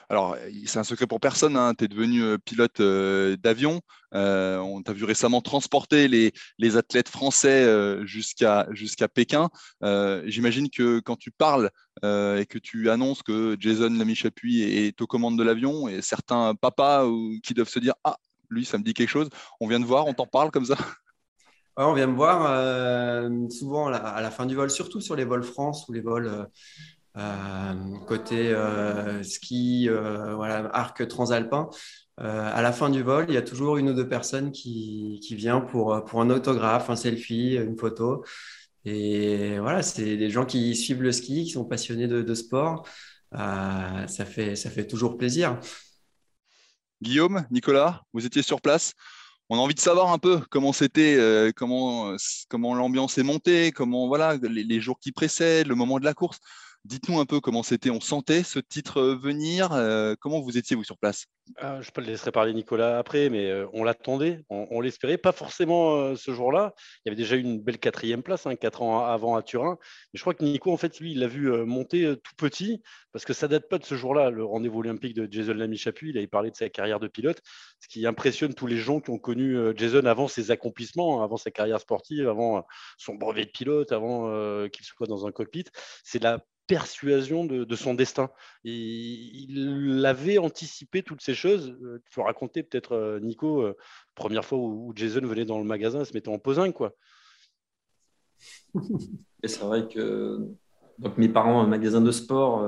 Alors, c'est un secret pour personne, hein. tu es devenu euh, pilote euh, d'avion. Euh, on t'a vu récemment transporter les, athlètes français jusqu'à Pékin. J'imagine que quand tu parles et que tu annonces que Jason Lamy-Chapuis est aux commandes de l'avion, et certains papas qui doivent se dire Ah, lui, ça me dit quelque chose, on vient de voir, on t'en parle comme ça? On vient me voir souvent à la, fin du vol, surtout sur les vols France ou les vols côté euh, ski, euh, voilà, arc transalpin. à la fin du vol, il y a toujours une ou deux personnes qui, qui vient pour, un autographe, un selfie, une photo. Et voilà, c'est des gens qui suivent le ski, qui sont passionnés de, sport. ça, fait, ça fait toujours plaisir. Guillaume, Nicolas, vous étiez sur place. On a envie de savoir un peu comment c'était, comment, comment l'ambiance est montée, comment voilà les, jours qui précèdent, le moment de la course. Dites-nous un peu comment c'était, on sentait ce titre euh, venir, euh, comment vous étiez vous sur place? Ah, Je peux le laisser parler Nicolas après, mais euh, on l'attendait, on, l'espérait, pas forcément ce jour-là. Il y avait déjà eu une belle quatrième place, hein, quatre ans avant à Turin. Mais je crois que Nico, en fait, lui, il l'a vu monter tout petit, parce que ça date pas de ce jour-là, le rendez-vous olympique de Jason Lamy-Chapuis. Il avait parlé de sa carrière de pilote, ce qui impressionne tous les gens qui ont connu Jason avant ses accomplissements, avant sa carrière sportive, avant son brevet de pilote, avant qu'il soit dans un cockpit. C'est la persuasion de, son destin. Et il avait anticipé toutes ces choses. Il euh, faut raconter peut-être, euh, Nico, euh, première fois où, Jason venait dans le magasin et se mettait en posing, quoi. Et c'est vrai que donc mes parents ont un magasin de sport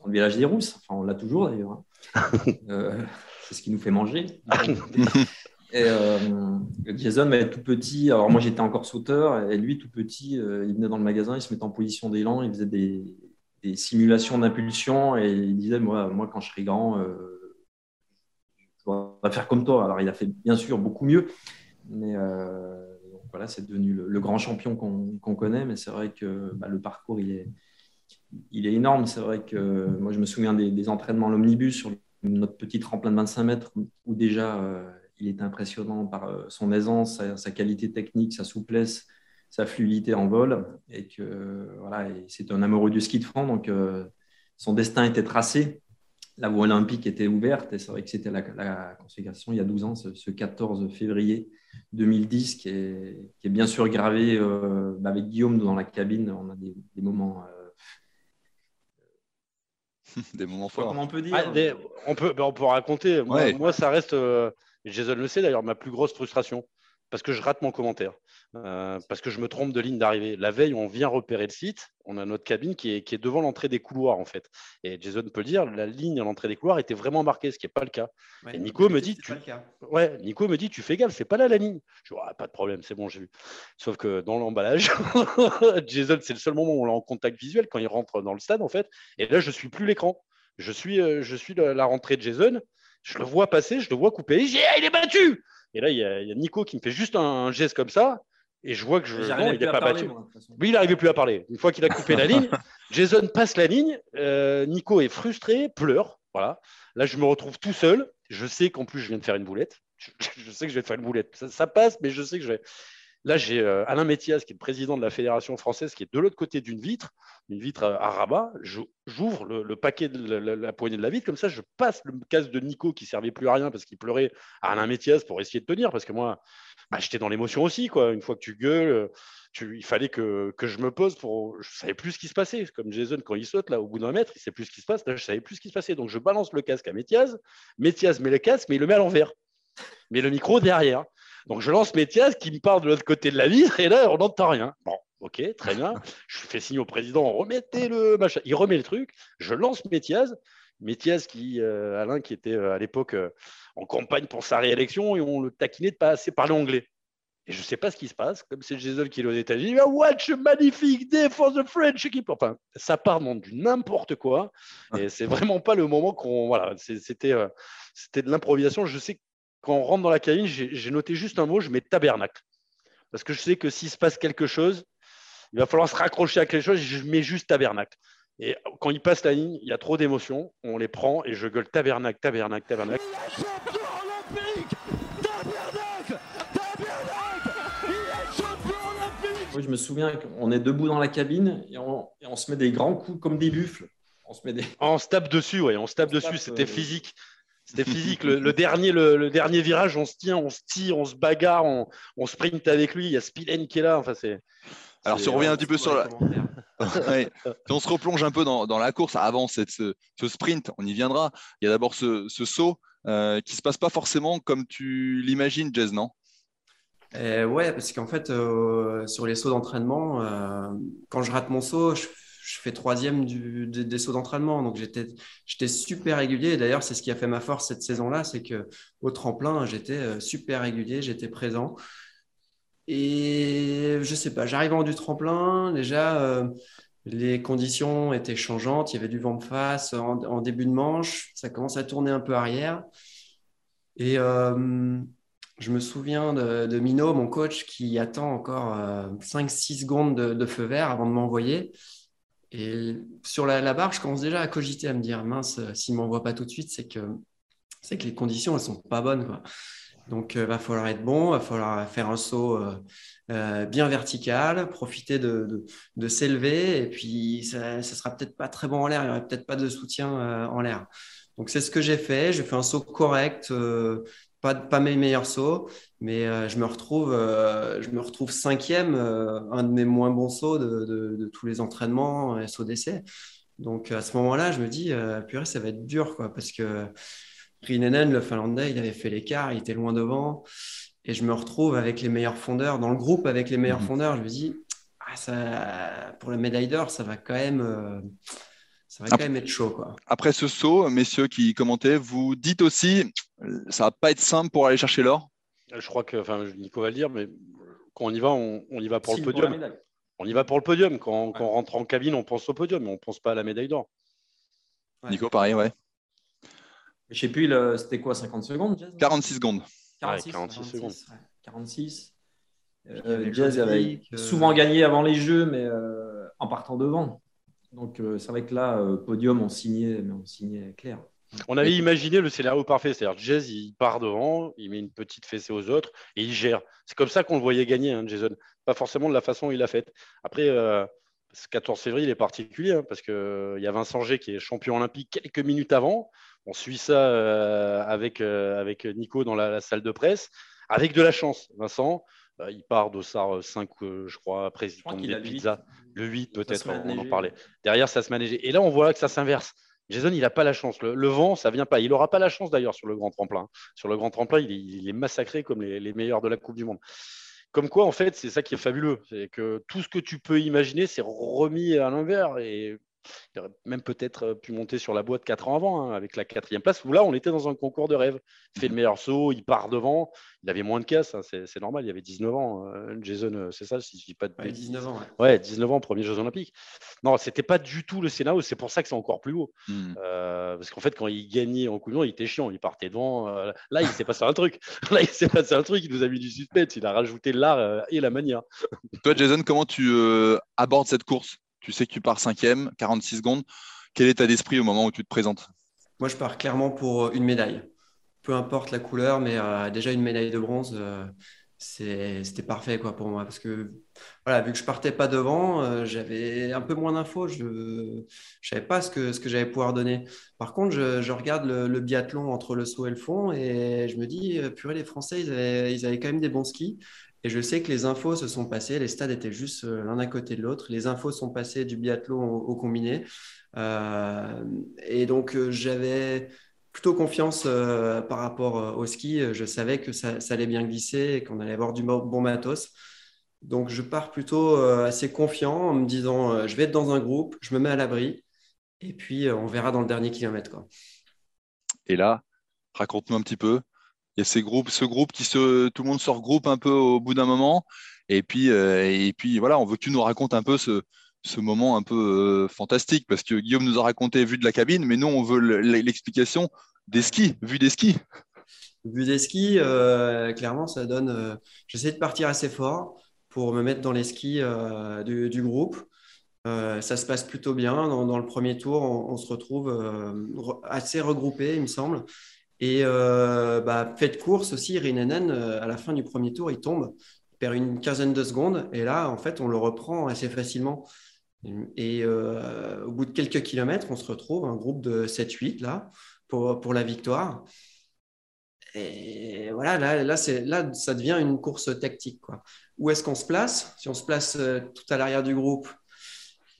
dans le village des Rousses. Enfin, on l'a toujours d'ailleurs. Hein. c'est ce qui nous fait manger. Et euh, Jason va tout petit. Alors moi j'étais encore sauteur et lui tout petit, euh, il venait dans le magasin, il se mettait en position d'élan, il faisait des, simulations d'impulsion et il disait moi, moi quand je serai grand, euh, je vais faire comme toi. Alors il a fait bien sûr beaucoup mieux, mais voilà c'est devenu le, grand champion qu'on connaît. Mais c'est vrai que bah, le parcours il est, il est énorme. C'est vrai que moi je me souviens des, des entraînements l'omnibus sur notre petit tremplin de 25 mètres où déjà il est impressionnant par euh, son aisance, sa, qualité technique, sa souplesse, sa fluidité en vol. Et que voilà, c'est un amoureux du ski de fond, donc euh, son destin était tracé. La voie olympique était ouverte et c'est vrai que c'était la, la, consécration il y a 12 ans, ce, 14 février 2010, qui est, qui est bien sûr gravé euh, bah, avec Guillaume dans la cabine. On a des, moments. des moments forts. Comment on peut dire ah, on, peut, bah, on peut raconter. Moi, ça reste. Jason le sait d'ailleurs, ma plus grosse frustration, parce que je rate mon commentaire, euh, parce que je me trompe de ligne d'arrivée. La veille, on vient repérer le site, on a notre cabine qui est, devant l'entrée des couloirs en fait. Et Jason peut le dire, la ligne à l'entrée des couloirs était vraiment marquée, ce qui n'est pas le cas. et Nico me dit, tu... ouais, Nico me dit, tu fais gaffe, c'est pas là la ligne. Je dis, pas de problème, c'est bon, j'ai vu. Sauf que dans l'emballage, Jason, c'est le seul moment où on est en contact visuel quand il rentre dans le stade en fait. Et là, je suis plus l'écran. Je suis, euh, je suis la rentrée de Jason je le vois passer, je le vois couper. Je ah, il est battu Et là, il y, a, Nico qui me fait juste un, geste comme ça. Et je vois que je. Non, il n'est pas battu. oui, il n'arrivait plus à parler. Une fois qu'il a coupé la ligne, Jason passe la ligne. Euh, Nico est frustré, pleure. Voilà. Là, je me retrouve tout seul. Je sais qu'en plus, je viens de faire une boulette. Je, sais que je vais faire une boulette. Ça, passe, mais je sais que je vais. Là, j'ai euh, Alain Métias, qui est le président de la Fédération française, qui est de l'autre côté d'une vitre, une vitre à, rabat. J'ouvre le, paquet de la, poignée de la vitre, comme ça, je passe le casque de Nico qui servait plus à rien parce qu'il pleurait à Alain Métias pour essayer de tenir, parce que moi, bah, j'étais dans l'émotion aussi. Quoi. Une fois que tu gueules, il fallait que, je me pose pour. Je savais plus ce qui se passait. Comme Jason, quand il saute, là, au bout d'un mètre, il sait plus ce qui se passe. Là, je savais plus ce qui se passait. Donc, je balance le casque à Métias. Métias met le casque, mais il le met à l'envers. Mais le micro derrière. Donc je lance Métias qui me part de l'autre côté de la vitre et là on n'entend rien. Bon, ok, très bien. Je fais signe au président, remettez le machin. Il remet le truc. Je lance Métias. Métias qui, euh, Alain, qui était euh, à l'époque euh, en campagne pour sa réélection et on le taquinait de pas assez parler anglais. Et je ne sais pas ce qui se passe, comme c'est Jason qui est aux États-Unis, watch a magnifique day for the French équipe. Enfin, ça part dans du n'importe quoi. Et c'est vraiment pas le moment qu'on. Voilà, c'était, c'était de l'improvisation. Je sais quand on rentre dans la cabine, j'ai noté juste un mot, je mets tabernacle. Parce que je sais que s'il se passe quelque chose, il va falloir se raccrocher à quelque chose, je mets juste tabernacle. Et quand il passe la ligne, il y a trop d'émotions, on les prend et je gueule tabernacle, tabernacle, tabernacle. Oui, je me souviens qu'on est debout dans la cabine et on, se met des grands coups comme des buffles. On se, met des... on se tape dessus, oui, on se tape dessus. C'était physique. C'était physique. Le, dernier, le, dernier virage, on se tient, on se tire, on se bagarre, on, on sprint avec lui. Il y a Spillane qui est là. Enfin, c'est. Alors, si on revient un petit peu sur la. Si on se replonge un peu dans, la course avant cette, ce, sprint, on y viendra. Il y a d'abord ce, saut euh, qui ne se passe pas forcément comme tu l'imagines, Jez, non? Euh, Ouais, parce qu'en fait, euh, sur les sauts d'entraînement, quand je rate mon saut, je, fais troisième des, sauts d'entraînement. Donc, j'étais super régulier. D'ailleurs, c'est ce qui a fait ma force cette saison-là c'est qu'au tremplin, j'étais super régulier, j'étais présent. Et je sais pas, j'arrive en du tremplin, déjà, euh, les conditions étaient changeantes, il y avait du vent de face en, début de manche, ça commence à tourner un peu arrière. Et euh, je me souviens de, Mino, mon coach, qui attend encore 5-6 euh, secondes de, feu vert avant de m'envoyer. Et sur la, barre, je commence déjà à cogiter, à me dire, mince, s'il ne m'envoie pas tout de suite, c'est que, c'est que les conditions, elles sont pas bonnes. Donc, il euh, va falloir être bon, il va falloir faire un saut euh, euh, bien vertical, profiter de, s'élever, et puis ça ne sera peut-être pas très bon en l'air, il n'y aurait peut-être pas de soutien en l'air. Donc, c'est ce que j'ai fait. J'ai fait un saut correct, pas, pas mes meilleurs sauts, mais je, me retrouve, je me retrouve cinquième, un de mes moins bons sauts de, tous les entraînements et sauts d'essai. Donc, à ce moment-là, je me dis, purée, ça va être dur, quoi, parce que Rinenen, le Finlandais, il avait fait l'écart, il était loin devant. Et je me retrouve avec les meilleurs fondeurs, dans le groupe avec les meilleurs mhm. fondeurs. Je me dis, ah, ça, pour la médaille d'or, ça va quand même. Euh, ça va quand même être chaud. Quoi. Après ce saut, messieurs qui commentaient, vous dites aussi, ça va pas être simple pour aller chercher l'or Je crois que, enfin, Nico va le dire, mais quand on y va, on, y va pour le podium. on y va pour le podium. Quand, on rentre en cabine, on pense au podium, mais on ne pense pas à la médaille d'or. Nico, pareil, ouais. Je sais plus, c'était quoi, 50 secondes 46 secondes. 46, 46, secondes. 46. Euh, Jazz avait euh, souvent gagné avant les jeux, mais euh, en partant devant. Donc c'est vrai que là, podium, on signait, mais on signait clair. On avait imaginé le scénario parfait, c'est-à-dire Jazz, il part devant, il met une petite fessée aux autres et il gère. C'est comme ça qu'on le voyait gagner, hein, Jason. Pas forcément de la façon dont il l'a fait. Après, ce 14 février, il est particulier hein, parce qu'il y a Vincent G qui est champion olympique quelques minutes avant. On suit ça euh, avec, euh, avec Nico dans la, salle de presse, avec de la chance. Vincent, euh, il part d'Ossar 5, je crois, après il tombe des pizzas. Le 8, peut-être, on, en parlait. Derrière, ça se manage. Et là, on voit que ça s'inverse. Jason, il n'a pas la chance. Le, vent, ça vient pas. Il n'aura pas la chance d'ailleurs sur le grand tremplin. Sur le grand tremplin, il est, massacré comme les, les, meilleurs de la Coupe du Monde. Comme quoi, en fait, c'est ça qui est fabuleux. C'est que tout ce que tu peux imaginer, c'est remis à l'envers. Et il aurait même peut-être euh, pu monter sur la boîte 4 ans avant, hein, avec la quatrième place, où là, on était dans un concours de rêve. Il fait le meilleur saut, il part devant. Il avait moins de casse, hein, c'est normal, il avait 19 ans. Euh, Jason, euh, c'est ça, si je dis pas de ouais, 19 ans. Ouais. 19 ans, premier Jeux Olympiques. Non, c'était pas du tout le scénario, c'est pour ça que c'est encore plus haut. Hmm. parce qu'en fait, quand il gagnait en couillon, il était chiant, il partait devant. là, il s'est passé un truc. Là, il s'est passé un truc, il nous a mis du suspense, il a rajouté l'art et la manière. Toi, Jason, comment tu abordes cette course? Tu sais que tu pars cinquième, 46 secondes. Quel est état d'esprit au moment où tu te présentes? Moi, je pars clairement pour une médaille. Peu importe la couleur, mais euh, déjà une médaille de bronze, euh, c'était parfait quoi, pour moi. Parce que voilà, vu que je partais pas devant, euh, j'avais un peu moins d'infos. Je ne savais pas ce que, ce que j'allais pouvoir donner. Par contre, je, regarde le, biathlon entre le saut et le fond et je me dis, purée, les Français, ils avaient, quand même des bons skis. Et je sais que les infos se sont passées, les stades étaient juste euh, l'un à côté de l'autre. Les infos sont passées du biathlon au, combiné. Euh, et donc, euh, j'avais plutôt confiance par rapport au ski. Je savais que ça, allait bien glisser et qu'on allait avoir du bon matos. Donc, je pars plutôt assez confiant en me disant je vais être dans un groupe, je me mets à l'abri. Et puis, on verra dans le dernier kilomètre. Quoi. Et là, raconte-nous un petit peu il y a ces groupes, ce groupe qui se, tout le monde se regroupe un peu au bout d'un moment. Et puis, euh, et puis voilà, on veut que tu nous racontes un peu ce, ce moment un peu euh, fantastique parce que Guillaume nous a raconté vue de la cabine, mais nous on veut l'explication des skis, vue des skis. Vue des skis, euh, clairement, ça donne. J'essaie de partir assez fort pour me mettre dans les skis du, groupe. ça se passe plutôt bien. Dans, le premier tour, on, se retrouve assez regroupé, il me semble. Et euh, bah, fait de course aussi, Rinenen, euh, à la fin du premier tour, il tombe perd une quinzaine de secondes. Et là, en fait, on le reprend assez facilement. Et au bout de quelques kilomètres, on se retrouve un groupe de 7-8 là pour, pour la victoire. Et voilà, là, là, là, ça devient une course tactique. Quoi. Où est-ce qu'on se place? Si on se place tout à l'arrière du groupe,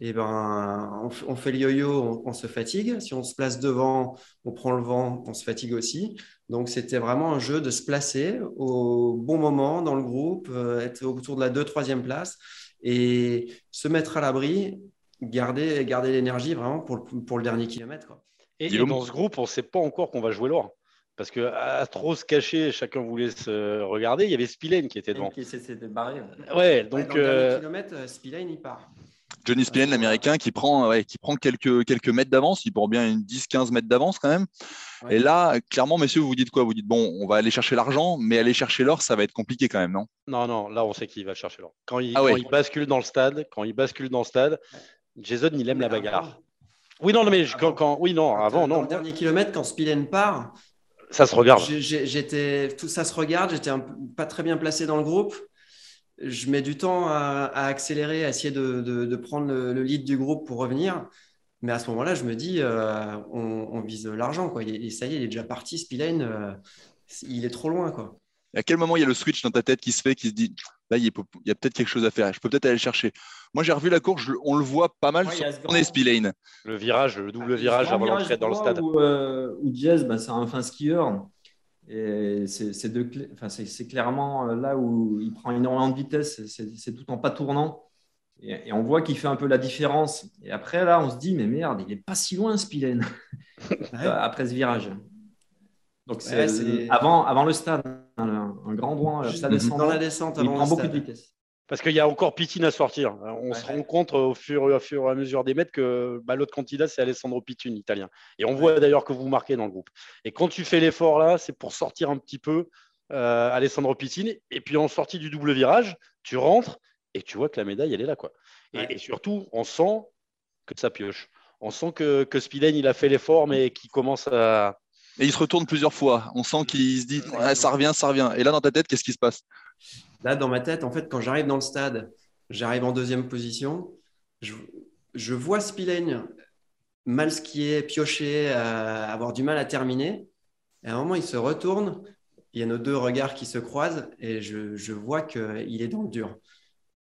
eh ben, on, fait le yo-yo, on, se fatigue. Si on se place devant, on prend le vent, on se fatigue aussi. Donc, c'était vraiment un jeu de se placer au bon moment dans le groupe, euh, être autour de la 2-3e place et se mettre à l'abri, garder, garder l'énergie vraiment pour le, pour le dernier kilomètre. Et, dans ce groupe, on ne sait pas encore qu'on va jouer l'or. Parce qu'à trop se cacher, chacun voulait se regarder. Il y avait Spillane qui était devant. Qui s'était barré. Ouais, donc. dans le euh... kilomètre, Spillane, il part. Johnny Spillane, l'américain, qui prend, qui prend quelques, quelques mètres d'avance. Il prend bien une 10-15 mètres d'avance quand même. Et là, clairement, messieurs, vous dites quoi? Vous dites, bon, on va aller chercher l'argent, mais aller chercher l'or, ça va être compliqué quand même, non? Non, non, là, on sait qu'il va chercher l'or. Quand, il, ah il bascule dans le stade, quand il bascule dans le stade, Jason, il aime la bagarre. Oui, non, mais quand, oui, non, avant, non. le dernier kilomètre, quand Spillane part, ça se regarde. J'étais, tout ça se regarde. J'étais pas très bien placé dans le groupe je mets du temps à, accélérer, à essayer de, prendre le, lead du groupe pour revenir. Mais à ce moment-là, je me dis, euh, on, vise l'argent. Quoi. Et, ça y est, il est déjà parti, Spillane. Euh, il est trop loin. Quoi. à quel moment il y a le switch dans ta tête qui se fait, qui se dit, là, il y a, peut-être quelque chose à faire. Je peux peut-être aller le chercher. Moi, j'ai revu la course, on le voit pas mal sur sur Spillane. Le virage, le double virage avant l'entrée dans le stade. Où, euh, Jazz, bah, c'est un fin skieur. Et c'est clairement euh, là où il prend énormément de vitesse, c'est tout en pas tournant. Et, on voit qu'il fait un peu la différence. Et après, là, on se dit, mais merde, il n'est pas si loin, Spillane, après ce virage. Donc, c'est avant, avant le stade, hein, un, grand droit, dans la descente, il prend beaucoup de vitesse. Parce qu'il y a encore Pitine à sortir. On se rend compte au fur, et à mesure des mètres que bah, l'autre candidat, c'est Alessandro Pitine, italien. Et on voit d'ailleurs que vous marquez dans le groupe. Et quand tu fais l'effort là, c'est pour sortir un petit peu euh, Alessandro Pitine. Et puis en sortie du double virage, tu rentres et tu vois que la médaille, elle est là. Quoi. Et, surtout, on sent que ça pioche. On sent que, que Spillane, il a fait l'effort, mais qu'il commence à, et il se retourne plusieurs fois. On sent qu'il se dit ça revient, ça revient. Et là, dans ta tête, qu'est-ce qui se passe? Là, dans ma tête, en fait, quand j'arrive dans le stade, j'arrive en deuxième position. Je, vois Spillane mal skier, piocher, euh, avoir du mal à terminer. Et à un moment, il se retourne. Il y a nos deux regards qui se croisent et je, je vois qu'il est dans le dur.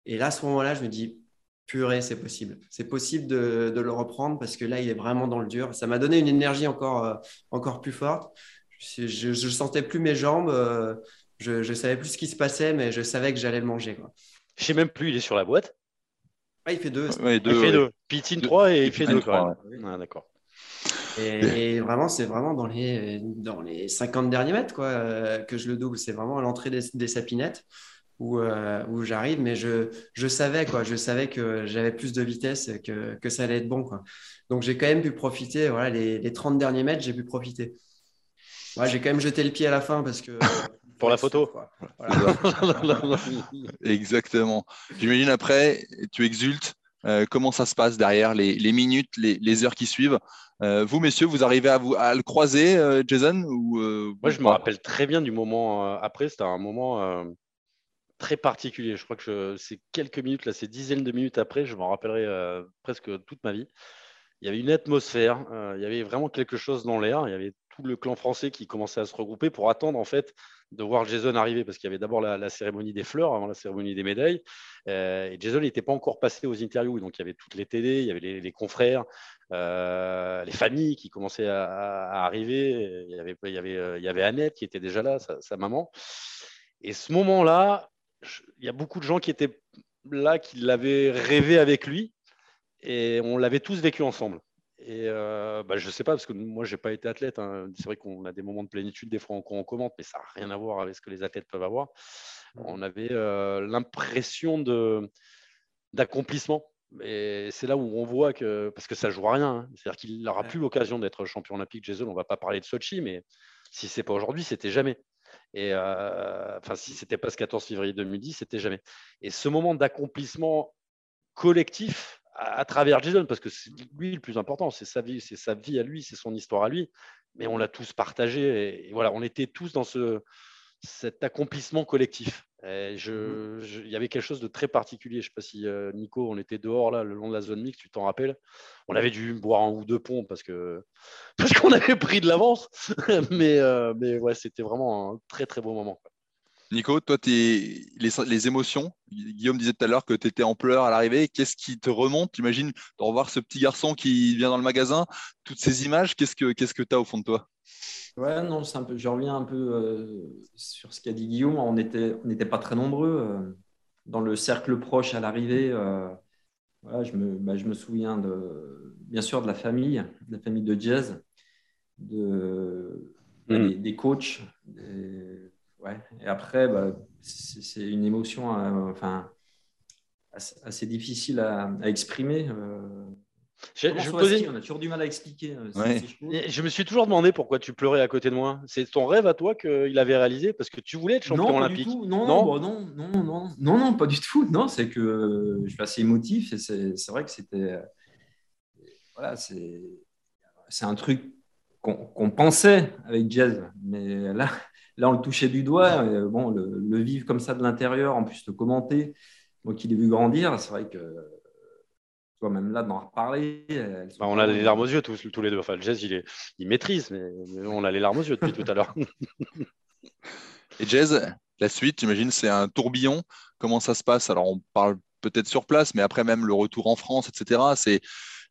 Et là, à ce moment-là, je me dis purée, c'est possible. C'est possible de, le reprendre parce que là, il est vraiment dans le dur. Ça m'a donné une énergie encore, euh, encore plus forte. Je ne sentais plus mes jambes. Euh, je ne savais plus ce qui se passait, mais je savais que j'allais le manger. Quoi. Je sais même plus, il est sur la boîte. Ah, il fait deux. il fait deux. Pitine 3 et il fait deux. Ah, d'accord. Et, vraiment, c'est vraiment dans les, dans les 50 derniers mètres quoi, euh, que je le double. C'est vraiment à l'entrée des, des sapinettes où, euh, où j'arrive, mais je, je, savais quoi, je savais que j'avais plus de vitesse, que, que ça allait être bon quoi. Donc j'ai quand même pu profiter, voilà, les, les 30 derniers mètres, j'ai pu profiter. Ouais, j'ai quand même jeté le pied à la fin parce que pour la photo. Exactement. J'imagine après, tu exultes. Euh, comment ça se passe derrière les, les minutes, les, les, heures qui suivent? Euh, Vous, messieurs, vous arrivez à, vous, à le croiser, Jason ou, Moi, je me rappelle très bien du moment après. C'était un moment très particulier. Je crois que c'est quelques minutes, là, c'est dizaines de minutes après, je m'en rappellerai euh, presque toute ma vie. Il y avait une atmosphère, euh, il y avait vraiment quelque chose dans l'air. Il y avait tout le clan français qui commençait à se regrouper pour attendre en fait de voir Jason arriver parce qu'il y avait d'abord la, cérémonie des fleurs avant la cérémonie des médailles. Euh, et Jason n'était pas encore passé aux interviews, donc il y avait toutes les télés, il y avait les, confrères, les familles qui commençaient à, arriver. Il y, avait, il, y avait, Annette qui était déjà là, sa maman. Et ce moment-là, il y a beaucoup de gens qui étaient là, qui l'avaient rêvé avec lui, et on l'avait tous vécu ensemble. Et euh, bah, je ne sais pas, parce que moi, je n'ai pas été athlète. Hein. C'est vrai qu'on a des moments de plénitude, des fois, on, commente, mais ça n'a rien à voir avec ce que les athlètes peuvent avoir. On avait euh, l'impression d'accomplissement. Et c'est là où on voit que, parce que ça ne joue à rien, hein. c'est-à-dire qu'il n'aura plus l'occasion d'être champion olympique, Jason. On ne va pas parler de Sochi, mais si ce n'est pas aujourd'hui, c'était jamais. Et euh, enfin, si c'était pas ce 14 février 2010, c'était jamais. Et ce moment d'accomplissement collectif à, travers Jason, parce que c'est lui le plus important, c'est sa vie, c'est sa vie à lui, c'est son histoire à lui. Mais on l'a tous partagé. Et, voilà, on était tous dans ce, cet accomplissement collectif. Il je, y avait quelque chose de très particulier. Je ne sais pas si Nico, on était dehors là, le long de la zone mixte, tu t'en rappelles? On avait dû boire un ou deux ponts parce que parce qu'on avait pris de l'avance. mais, mais ouais, c'était vraiment un très très beau moment. Nico, toi, les, les, émotions, Guillaume disait tout à l'heure que tu étais en pleurs à l'arrivée. Qu'est-ce qui te remonte? Tu imagines de revoir ce petit garçon qui vient dans le magasin, toutes ces images, qu'est-ce que tu as au fond de toi? Ouais, non, un peu, je reviens un peu euh, sur ce qu'a dit Guillaume. On n'était on pas très nombreux euh, dans le cercle proche à l'arrivée. Euh, je, me, bah, je me souviens de, bien sûr de la famille, de la famille de Jazz, de, bah, mm. des, coachs. Ouais. Et après, bah, c'est une émotion enfin, assez, difficile à, à exprimer. Je, On a toujours du mal à expliquer. Euh, je, me suis toujours demandé pourquoi tu pleurais à côté de moi. C'est ton rêve à toi qu'il avait réalisé parce que tu voulais être champion non, olympique. Non, non, non, non, non, non, non, pas du tout. Non, c'est que je suis assez émotif et c'est vrai que c'était. Voilà, c'est un truc qu'on pensait avec Jazz, mais là, là, on le touchait du doigt. bon, le, le vivre comme ça de l'intérieur, en plus le commenter, moi qui l'ai vu grandir, c'est vrai que toi même là d'en reparler. Bah, on a les larmes aux yeux tous, tous les deux. Enfin, le Jazz, il, est, il maîtrise, mais, on a les larmes aux yeux depuis tout à l'heure. Et Jazz, la suite, j'imagine, c'est un tourbillon. Comment ça se passe? Alors, on parle peut-être sur place, mais après même le retour en France, etc. C'est,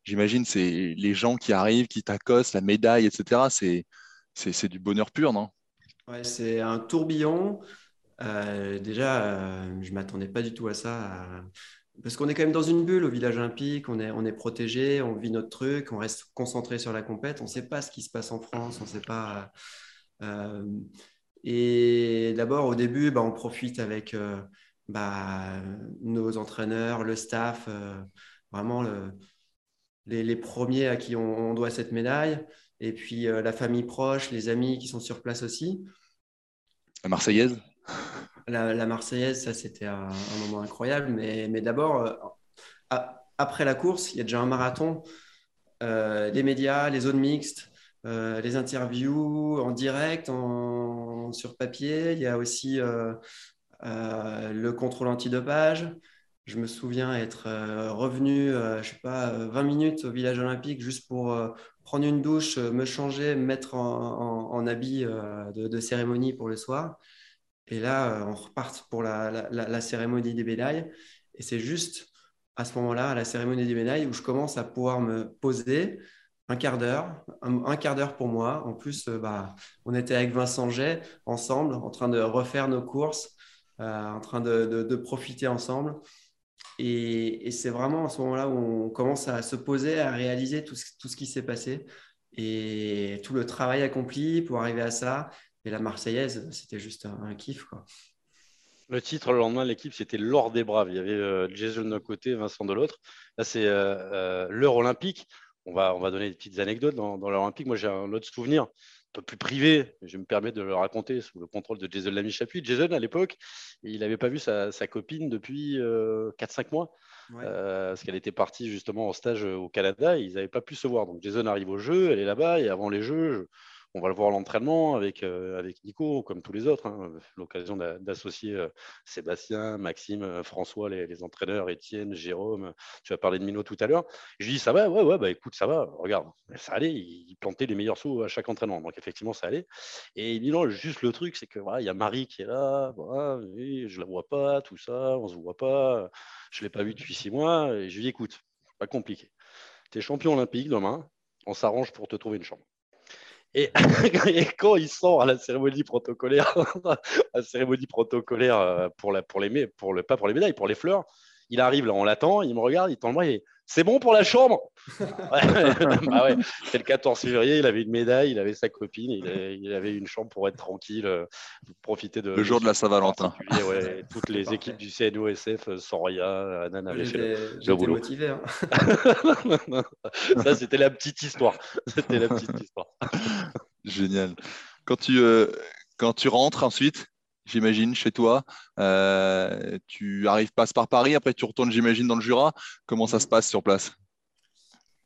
j'imagine, c'est les gens qui arrivent, qui t'accostent, la médaille, etc. C'est, c'est, du bonheur pur, non? Ouais, c'est un tourbillon. Euh, déjà, euh, je ne m'attendais pas du tout à ça parce qu'on est quand même dans une bulle au village olympique, on est, on est protégé, on vit notre truc, on reste concentré sur la compète, on ne sait pas ce qui se passe en France, on sait pas. Euh, et d'abord, au début, bah, on profite avec bah, nos entraîneurs, le staff, vraiment les, premiers à qui on, doit cette médaille, et puis la famille proche, les amis qui sont sur place aussi. La Marseillaise la, Marseillaise, ça c'était un, moment incroyable. Mais, mais d'abord, euh, après la course, il y a déjà un marathon. Euh, les médias, les zones mixtes, euh, les interviews en direct, en, sur papier. Il y a aussi le contrôle antidopage. Je me souviens être revenu, je sais pas, 20 minutes au village olympique juste pour prendre une douche, me changer, me mettre en, habit de, cérémonie pour le soir. Et là, euh, on repart pour la, cérémonie des médailles. Et c'est juste à ce moment-là, à la cérémonie des médailles, où je commence à pouvoir me poser un quart d'heure, un, quart d'heure pour moi. En plus, euh, bah, on était avec Vincent Jet ensemble, en train de refaire nos courses, euh, en train de, profiter ensemble. Et, c'est vraiment à ce moment-là où on commence à se poser, à réaliser tout ce qui s'est passé et tout le travail accompli pour arriver à ça. Et la Marseillaise, c'était juste un, kiff. Le titre le lendemain, l'équipe, c'était l'or des braves. Il y avait euh, Jason d'un côté, Vincent de l'autre. Là, c'est euh, euh, l'heure olympique. On va, on va donner des petites anecdotes dans, dans l'heure olympique. Moi, j'ai un autre souvenir, peu plus privé. Je me permets de le raconter sous le contrôle de Jason Lamy Chapuis. Jason, à l'époque, il n'avait pas vu sa, copine depuis 4-5 mois. parce qu'elle était partie justement en stage au Canada. ils n'avaient pas pu se voir. Donc Jason arrive au jeu, elle est là-bas. Et avant les jeux, on va le voir à l'entraînement avec, euh, avec Nico, comme tous les autres. Hein. L'occasion d'associer euh, Sébastien, Maxime, euh, François, les, entraîneurs, Étienne, Jérôme. Tu vas parler de Mino tout à l'heure. Je dis, ça va, ouais, ouais, bah écoute, ça va. Regarde, ça allait. Il plantait les meilleurs sauts à chaque entraînement. Donc effectivement, ça allait. Et il dit, non, juste le truc, c'est que voilà, il y a Marie qui est là. Voilà, je la vois pas, tout ça, on se voit pas. Je l'ai pas vu depuis six mois. Et je lui dis, écoute, pas compliqué. Tu es champion olympique demain. On s'arrange pour te trouver une chambre. Et, quand il sort à la cérémonie protocolaire, la cérémonie protocolaire euh, pour, les, pas pour les médailles, pour les fleurs, il arrive là, on l'attend, il me regarde, il tend le bras, c'est bon pour la chambre bah ouais. C'était le 14 février, il avait une médaille, il avait sa copine, il avait, une chambre pour être tranquille, euh, profiter de. Le jour de la Saint-Valentin. Ouais, toutes les équipes du CNOSF, euh, Soria, Anan avait fait le, boulot. motivé. Hein. Ça, c'était la petite histoire. C'était la petite histoire. Génial. Quand tu, euh, quand tu rentres ensuite, j'imagine, chez toi. Euh, tu arrives, passes par Paris, après tu retournes, j'imagine, dans le Jura. Comment ça se passe sur place?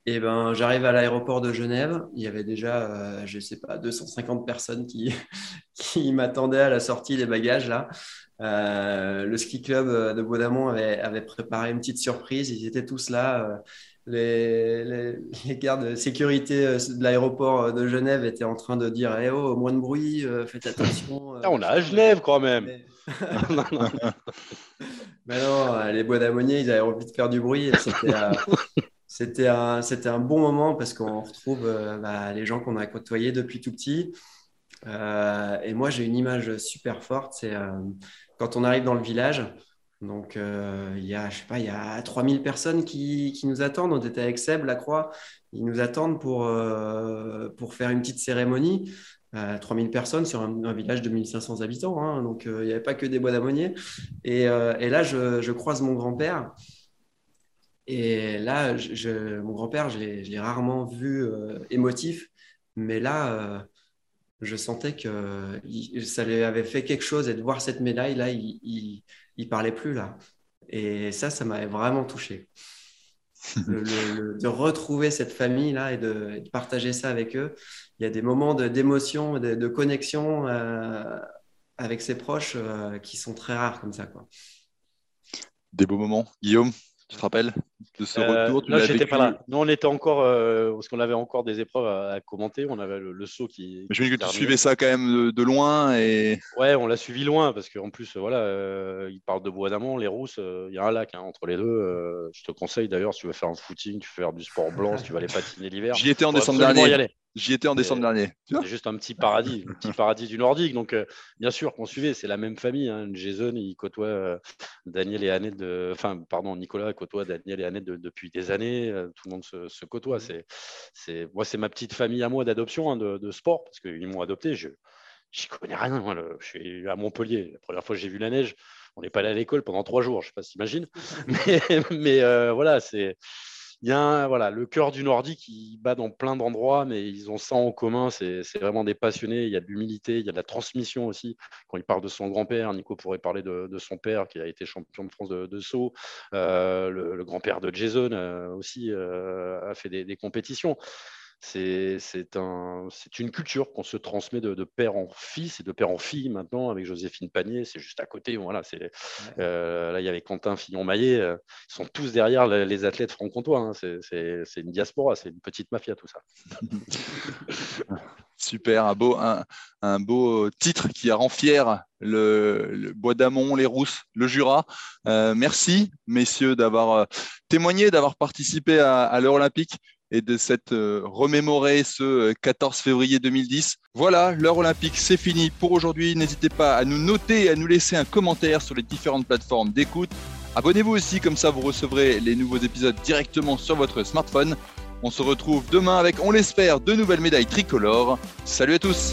Et ben, j'arrive à l'aéroport de Genève. Il y avait déjà, je sais pas, 250 personnes qui, qui m'attendaient à la sortie des bagages là. le ski club de Baudamont avait, avait, préparé une petite surprise. Ils étaient tous là les, les, gardes de sécurité euh, de l'aéroport euh, de Genève étaient en train de dire Eh oh, moins de bruit, euh, faites attention. Ah, on a à Genève quand même. Mais... non, les bois d'ammonier, ils avaient envie de faire du bruit. C'était un, un, bon moment parce qu'on retrouve bah, les gens qu'on a côtoyés depuis tout petit. et moi, j'ai une image super forte. C'est quand on arrive dans le village. Donc, euh, il y a, je sais pas, il y a 3000 personnes qui, qui, nous attendent. On était avec Seb, la Croix. Ils nous attendent pour, euh, pour faire une petite cérémonie. Euh, 3000 personnes sur un, village de 1500 habitants. Hein. donc, euh, il n'y avait pas que des bois d'ammonier. Et, et, là, je, croise mon grand-père. Et là, je, mon grand-père, je l'ai rarement vu émotif. Mais là, je sentais que ça lui avait fait quelque chose. Et de voir cette médaille, là, il il parlait plus là. Et ça, ça m'avait vraiment touché. de retrouver cette famille là et de, partager ça avec eux. Il y a des moments d'émotion, de, de, connexion euh, avec ses proches euh, qui sont très rares comme ça. Quoi. Des beaux moments. Guillaume? Tu te rappelles de ce euh, retour? Tu j'étais pas là. Nous, on était encore, euh, parce qu'on avait encore des épreuves à, commenter. On avait le, saut qui. Mais je me dis que tu suivais ça quand même de, loin. Et... Ouais, on l'a suivi loin parce qu'en plus, voilà, euh, il parle de Bois d'Amont, les Rousses. Il y a un lac hein, entre les deux. je te conseille d'ailleurs, si tu veux faire un footing, tu veux faire du sport blanc, si tu vas aller patiner l'hiver. J'y étais en décembre dernier. J'y étais en décembre dernier. C'est juste un petit paradis, un petit paradis du Nordique. Donc, euh, bien sûr qu'on suivait, c'est la même famille. Hein. Jason, il côtoie euh, Daniel et Annette, de... enfin, pardon, Nicolas côtoie Daniel et Annette depuis des années. Euh, tout le monde se, se côtoie. C'est, c'est... Moi, c'est ma petite famille à moi d'adoption hein, de, sport, parce qu'ils m'ont adopté. Je n'y connais rien. Moi, je suis à Montpellier. La première fois que j'ai vu la neige, on n'est pas allé à l'école pendant trois jours. Je ne sais pas si tu imagines. Mais, mais voilà, c'est il y a voilà, le cœur du Nordique qui bat dans plein d'endroits, mais ils ont ça en commun. C'est vraiment des passionnés. Il y a de l'humilité, il y a de la transmission aussi. Quand il parle de son grand-père, Nico pourrait parler de, son père qui a été champion de France de, saut. Euh, le, grand-père de Jason euh, aussi euh, a fait des compétitions c'est un, une culture qu'on se transmet de, père en fils et de père en fille maintenant avec Joséphine Panier. C'est juste à côté. Voilà, euh, là il y avait Quentin Fillon-Maillet. Euh, ils sont tous derrière les, athlètes franc-comtois. Hein. C'est une diaspora, c'est une petite mafia tout ça. Super, un beau, un, beau titre qui rend fier le, Bois d'Amont, les Rousses, le Jura. Euh, merci, messieurs, d'avoir témoigné, d'avoir participé à, à olympique et de cette euh, remémorer ce 14 euh, février 2010. Voilà, l'heure olympique, c'est fini pour aujourd'hui. N'hésitez pas à nous noter et à nous laisser un commentaire sur les différentes plateformes d'écoute. Abonnez-vous aussi, comme ça vous recevrez les nouveaux épisodes directement sur votre smartphone. On se retrouve demain avec, on l'espère, de nouvelles médailles tricolores. Salut à tous!